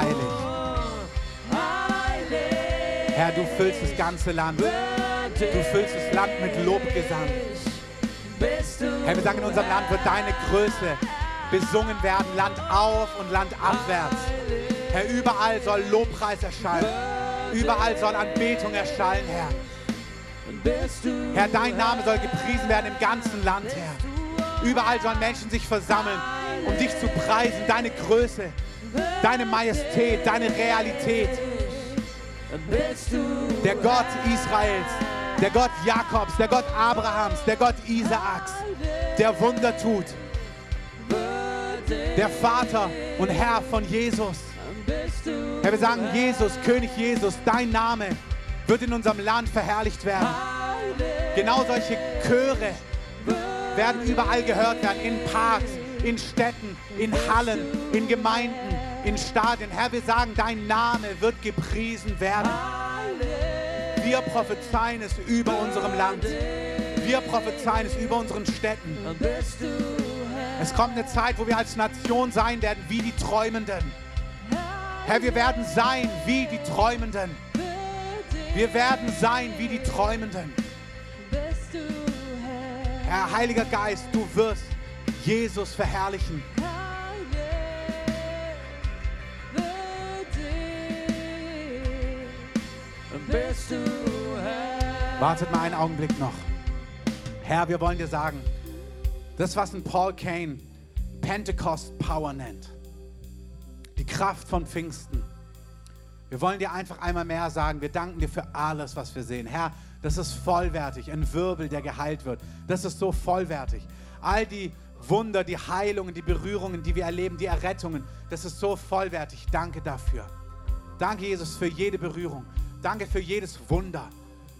Heilig. Herr, du füllst das ganze Land. Du füllst das Land mit Lobgesang. Herr, wir sagen, in unserem Land wird deine Größe besungen werden, Land auf und Land abwärts. Herr, überall soll Lobpreis erschallen. Überall soll Anbetung erschallen, Herr. Herr, dein Name soll gepriesen werden im ganzen Land, Herr. Überall sollen Menschen sich versammeln, um dich zu preisen, deine Größe, deine Majestät, deine Realität. Der Gott Israels, der Gott Jakobs, der Gott Abrahams, der Gott Isaaks, der Wunder tut. Der Vater und Herr von Jesus. Herr, wir sagen, Jesus, König Jesus, dein Name wird in unserem Land verherrlicht werden. Genau solche Chöre werden überall gehört werden, in Parks, in Städten, in Hallen, in Gemeinden, in Stadien. Herr, wir sagen, dein Name wird gepriesen werden. Wir prophezeien es über unserem Land. Wir prophezeien es über unseren Städten. Es kommt eine Zeit, wo wir als Nation sein werden wie die Träumenden. Herr, wir werden sein wie die Träumenden. Wir werden sein wie die Träumenden. Herr, Heiliger Geist, du wirst Jesus verherrlichen. Bist du Herr. Wartet mal einen Augenblick noch. Herr, wir wollen dir sagen, das, was ein Paul Kane Pentecost Power nennt, die Kraft von Pfingsten. Wir wollen dir einfach einmal mehr sagen, wir danken dir für alles, was wir sehen. Herr, das ist vollwertig, ein Wirbel, der geheilt wird. Das ist so vollwertig. All die Wunder, die Heilungen, die Berührungen, die wir erleben, die Errettungen, das ist so vollwertig. Danke dafür. Danke, Jesus, für jede Berührung. Danke für jedes Wunder.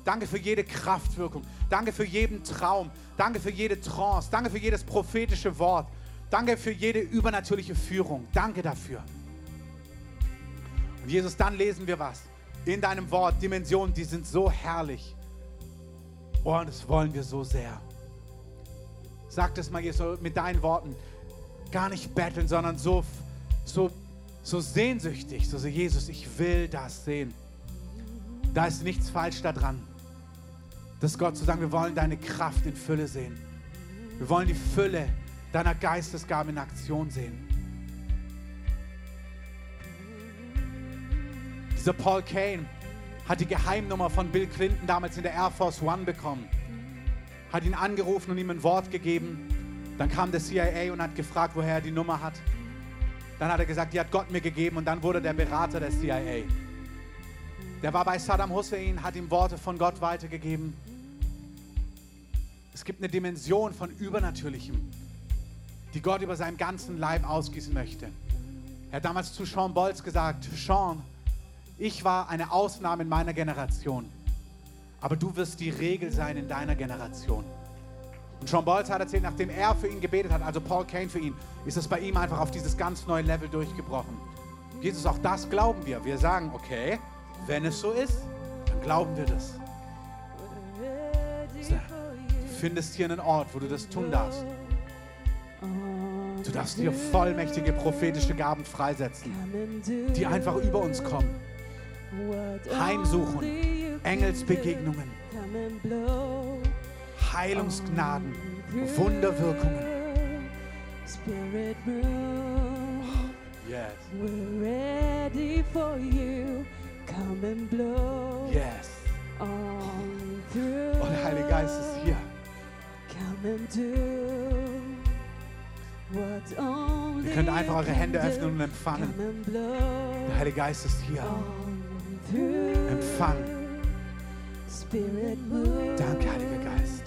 Danke für jede Kraftwirkung. Danke für jeden Traum. Danke für jede Trance. Danke für jedes prophetische Wort. Danke für jede übernatürliche Führung. Danke dafür. Und Jesus, dann lesen wir was in deinem Wort, Dimensionen, die sind so herrlich. Oh, und das wollen wir so sehr. Sag das mal, Jesus, mit deinen Worten. Gar nicht betteln, sondern so, so, so sehnsüchtig. So, so, Jesus, ich will das sehen. Da ist nichts falsch daran. Das Gott zu sagen, wir wollen deine Kraft in Fülle sehen. Wir wollen die Fülle deiner Geistesgabe in Aktion sehen. Dieser Paul Kane hat die Geheimnummer von Bill Clinton damals in der Air Force One bekommen. Hat ihn angerufen und ihm ein Wort gegeben. Dann kam der CIA und hat gefragt, woher er die Nummer hat. Dann hat er gesagt, die hat Gott mir gegeben und dann wurde der Berater der CIA. Der war bei Saddam Hussein, hat ihm Worte von Gott weitergegeben. Es gibt eine Dimension von Übernatürlichem, die Gott über seinen ganzen Leib ausgießen möchte. Er hat damals zu Sean Bolz gesagt, Sean, ich war eine Ausnahme in meiner Generation, aber du wirst die Regel sein in deiner Generation. Und Sean Bolz hat erzählt, nachdem er für ihn gebetet hat, also Paul Kane für ihn, ist es bei ihm einfach auf dieses ganz neue Level durchgebrochen. Jesus, auch das glauben wir. Wir sagen, okay, wenn es so ist, dann glauben wir das. Du findest hier einen Ort, wo du das tun darfst. Du darfst hier vollmächtige prophetische Gaben freisetzen, die einfach über uns kommen. Heimsuchen, Engelsbegegnungen, Heilungsgnaden, Wunderwirkungen. Spirit move. Yes, We're ready for you. Come and blow yes. on through. Oh, der Heilige Geist ist hier. Come and do Ihr könnt einfach eure Hände öffnen und empfangen. Der Heilige Geist ist hier. Empfang. Danke, Heiliger Geist.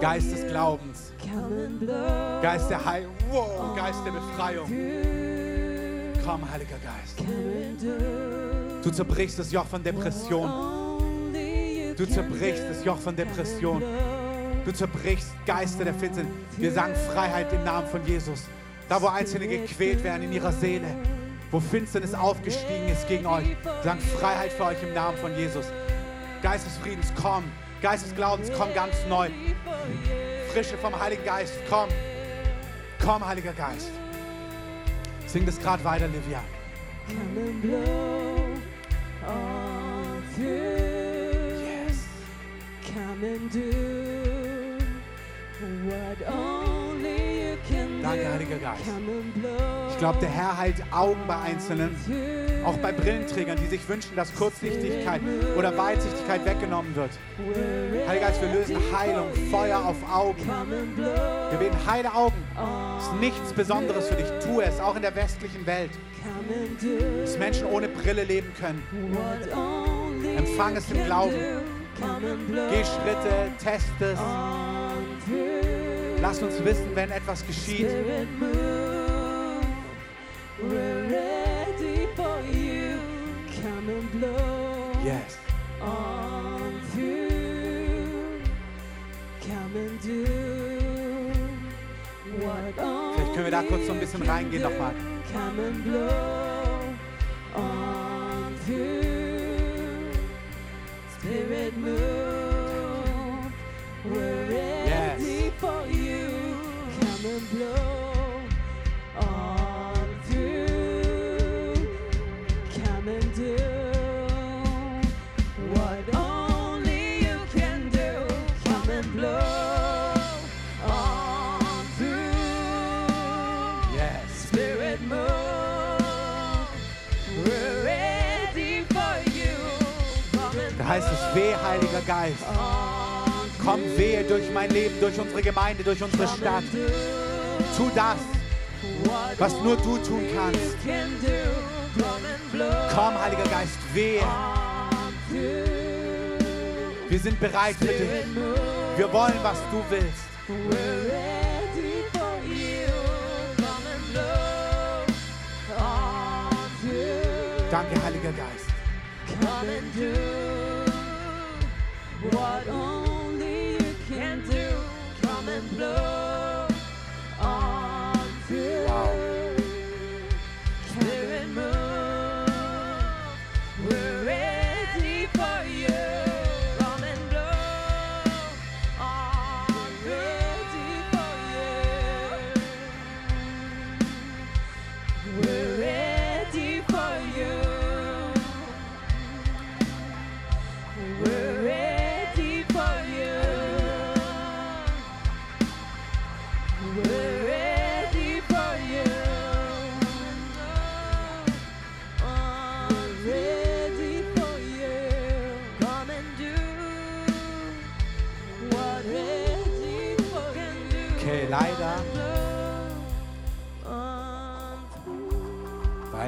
Geist des Glaubens. Geist der Heilung. Wow, Geist der Befreiung. Komm, Heiliger Geist. Du zerbrichst das Joch von Depression. Du zerbrichst das Joch von Depression. Du zerbrichst Geister der Finsternis. Wir sagen Freiheit im Namen von Jesus. Da, wo Einzelne gequält werden in ihrer Seele, wo Finsternis aufgestiegen ist gegen euch, wir sagen Freiheit für euch im Namen von Jesus. Geist des Friedens, komm. Geist des Glaubens, komm ganz neu. Frische vom Heiligen Geist, komm. Komm, Heiliger Geist. Sing das gerade weiter, Livia. Come and blow all through. Yes. Come and do what only you can Danke. Heiliger Geist. Glaube, der Herr heilt Augen bei Einzelnen, auch bei Brillenträgern, die sich wünschen, dass Kurzsichtigkeit oder Weitsichtigkeit weggenommen wird. Heiliger Geist, wir lösen Heilung, Feuer auf Augen. Wir beten, heile Augen. Es ist nichts Besonderes für dich. Tu es, auch in der westlichen Welt, dass Menschen ohne Brille leben können. Empfang es im Glauben. Geh Schritte, test es. Lass uns wissen, wenn etwas geschieht. We're ready for you. Come and blow Yes. on through. Come and do what Vielleicht können wir da kurz so ein bisschen reingehen nochmal. Come and blow on through. Spirit move. We're weh, Heiliger Geist. Komm, wehe durch mein Leben, durch unsere Gemeinde, durch unsere Stadt. Tu das, was nur du tun kannst. Komm, Heiliger Geist, wehe. Wir sind bereit für dich. Wir wollen, was du willst. Danke, Heiliger Geist. What only you can do. Come and blow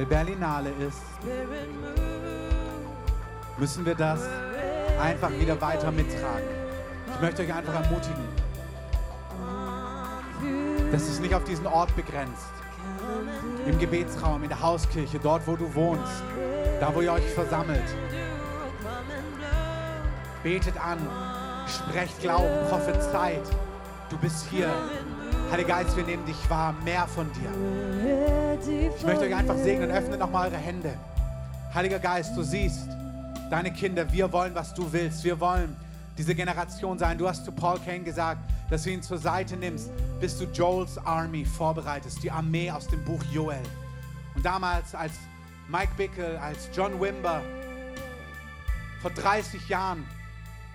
weil Berlinale ist, müssen wir das einfach wieder weiter mittragen. Ich möchte euch einfach ermutigen, dass es nicht auf diesen Ort begrenzt. Im Gebetsraum, in der Hauskirche, dort, wo du wohnst, da, wo ihr euch versammelt. Betet an, sprecht Glauben, prophezeit. Du bist hier. Heiliger Geist, wir nehmen dich wahr, mehr von dir. Ich möchte euch einfach segnen, öffnet nochmal eure Hände. Heiliger Geist, du siehst deine Kinder, wir wollen, was du willst. Wir wollen diese Generation sein. Du hast zu Paul Kane gesagt, dass du ihn zur Seite nimmst, bis du Joel's Army vorbereitest, die Armee aus dem Buch Joel. Und damals, als Mike Bickle, als John Wimber vor 30 Jahren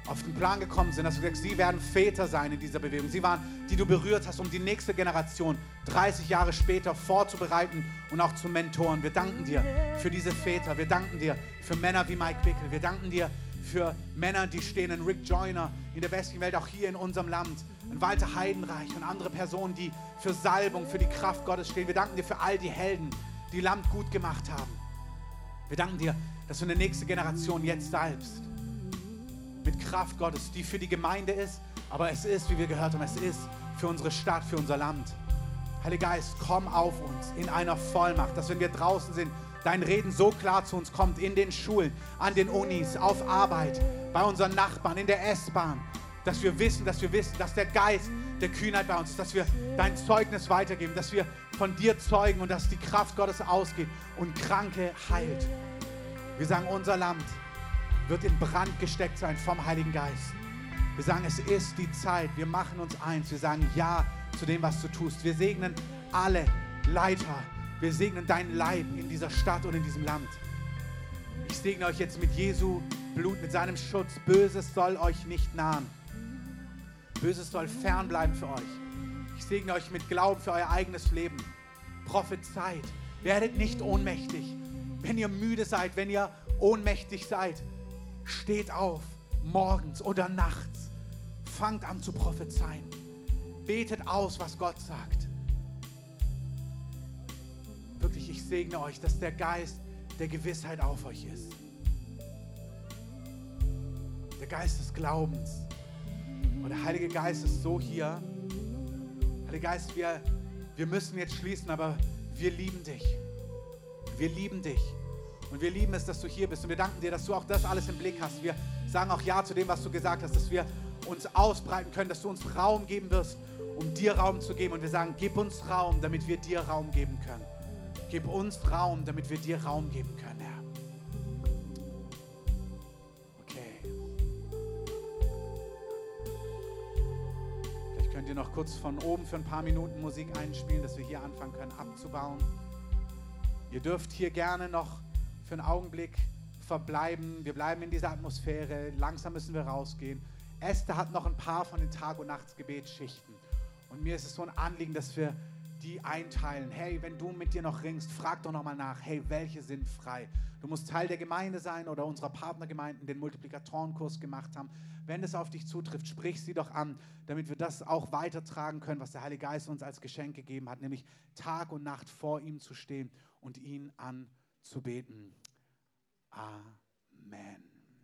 auf den Plan gekommen sind, dass du sagst, sie werden Väter sein in dieser Bewegung. Sie waren, die du berührt hast, um die nächste Generation 30 Jahre später vorzubereiten und auch zu mentoren. Wir danken dir für diese Väter. Wir danken dir für Männer wie Mike Bickle. Wir danken dir für Männer, die stehen in Rick Joyner in der westlichen Welt, auch hier in unserem Land. Ein Walter Heidenreich und andere Personen, die für Salbung, für die Kraft Gottes stehen. Wir danken dir für all die Helden, die Land gut gemacht haben. Wir danken dir, dass du eine nächste Generation jetzt salbst. Mit Kraft Gottes, die für die Gemeinde ist, aber es ist, wie wir gehört haben, es ist für unsere Stadt, für unser Land. Heiliger Geist, komm auf uns in einer Vollmacht, dass wenn wir draußen sind, dein Reden so klar zu uns kommt, in den Schulen, an den Unis, auf Arbeit, bei unseren Nachbarn, in der S-Bahn, dass wir wissen, dass wir wissen, dass der Geist der Kühnheit bei uns ist, dass wir dein Zeugnis weitergeben, dass wir von dir zeugen und dass die Kraft Gottes ausgeht und Kranke heilt. Wir sagen, unser Land wird in Brand gesteckt sein vom Heiligen Geist. Wir sagen, es ist die Zeit. Wir machen uns eins. Wir sagen Ja zu dem, was du tust. Wir segnen alle Leiter. Wir segnen dein Leib in dieser Stadt und in diesem Land. Ich segne euch jetzt mit Jesu Blut, mit seinem Schutz. Böses soll euch nicht nahen. Böses soll fernbleiben für euch. Ich segne euch mit Glauben für euer eigenes Leben. Prophezeit. Werdet nicht ohnmächtig. Wenn ihr müde seid, wenn ihr ohnmächtig seid, steht auf, morgens oder nachts. Fangt an zu prophezeien. Betet aus, was Gott sagt. Wirklich, ich segne euch, dass der Geist der Gewissheit auf euch ist. Der Geist des Glaubens. Und der Heilige Geist ist so hier. Heiliger Geist, wir, wir müssen jetzt schließen, aber wir lieben dich. Wir lieben dich. Und wir lieben es, dass du hier bist. Und wir danken dir, dass du auch das alles im Blick hast. Wir sagen auch Ja zu dem, was du gesagt hast, dass wir uns ausbreiten können, dass du uns Raum geben wirst, um dir Raum zu geben. Und wir sagen, gib uns Raum, damit wir dir Raum geben können. Gib uns Raum, damit wir dir Raum geben können, Herr. Okay. Vielleicht könnt ihr noch kurz von oben für ein paar Minuten Musik einspielen, dass wir hier anfangen können abzubauen. Ihr dürft hier gerne noch für einen Augenblick verbleiben. Wir bleiben in dieser Atmosphäre. Langsam müssen wir rausgehen. Esther hat noch ein paar von den Tag- und Nachtsgebetsschichten. Und mir ist es so ein Anliegen, dass wir die einteilen. Hey, wenn du mit dir noch ringst, frag doch nochmal nach, hey, welche sind frei? Du musst Teil der Gemeinde sein oder unserer Partnergemeinden, den Multiplikatorenkurs gemacht haben. Wenn es auf dich zutrifft, sprich sie doch an, damit wir das auch weitertragen können, was der Heilige Geist uns als Geschenk gegeben hat, nämlich Tag und Nacht vor ihm zu stehen und ihn anzubeten. Amen.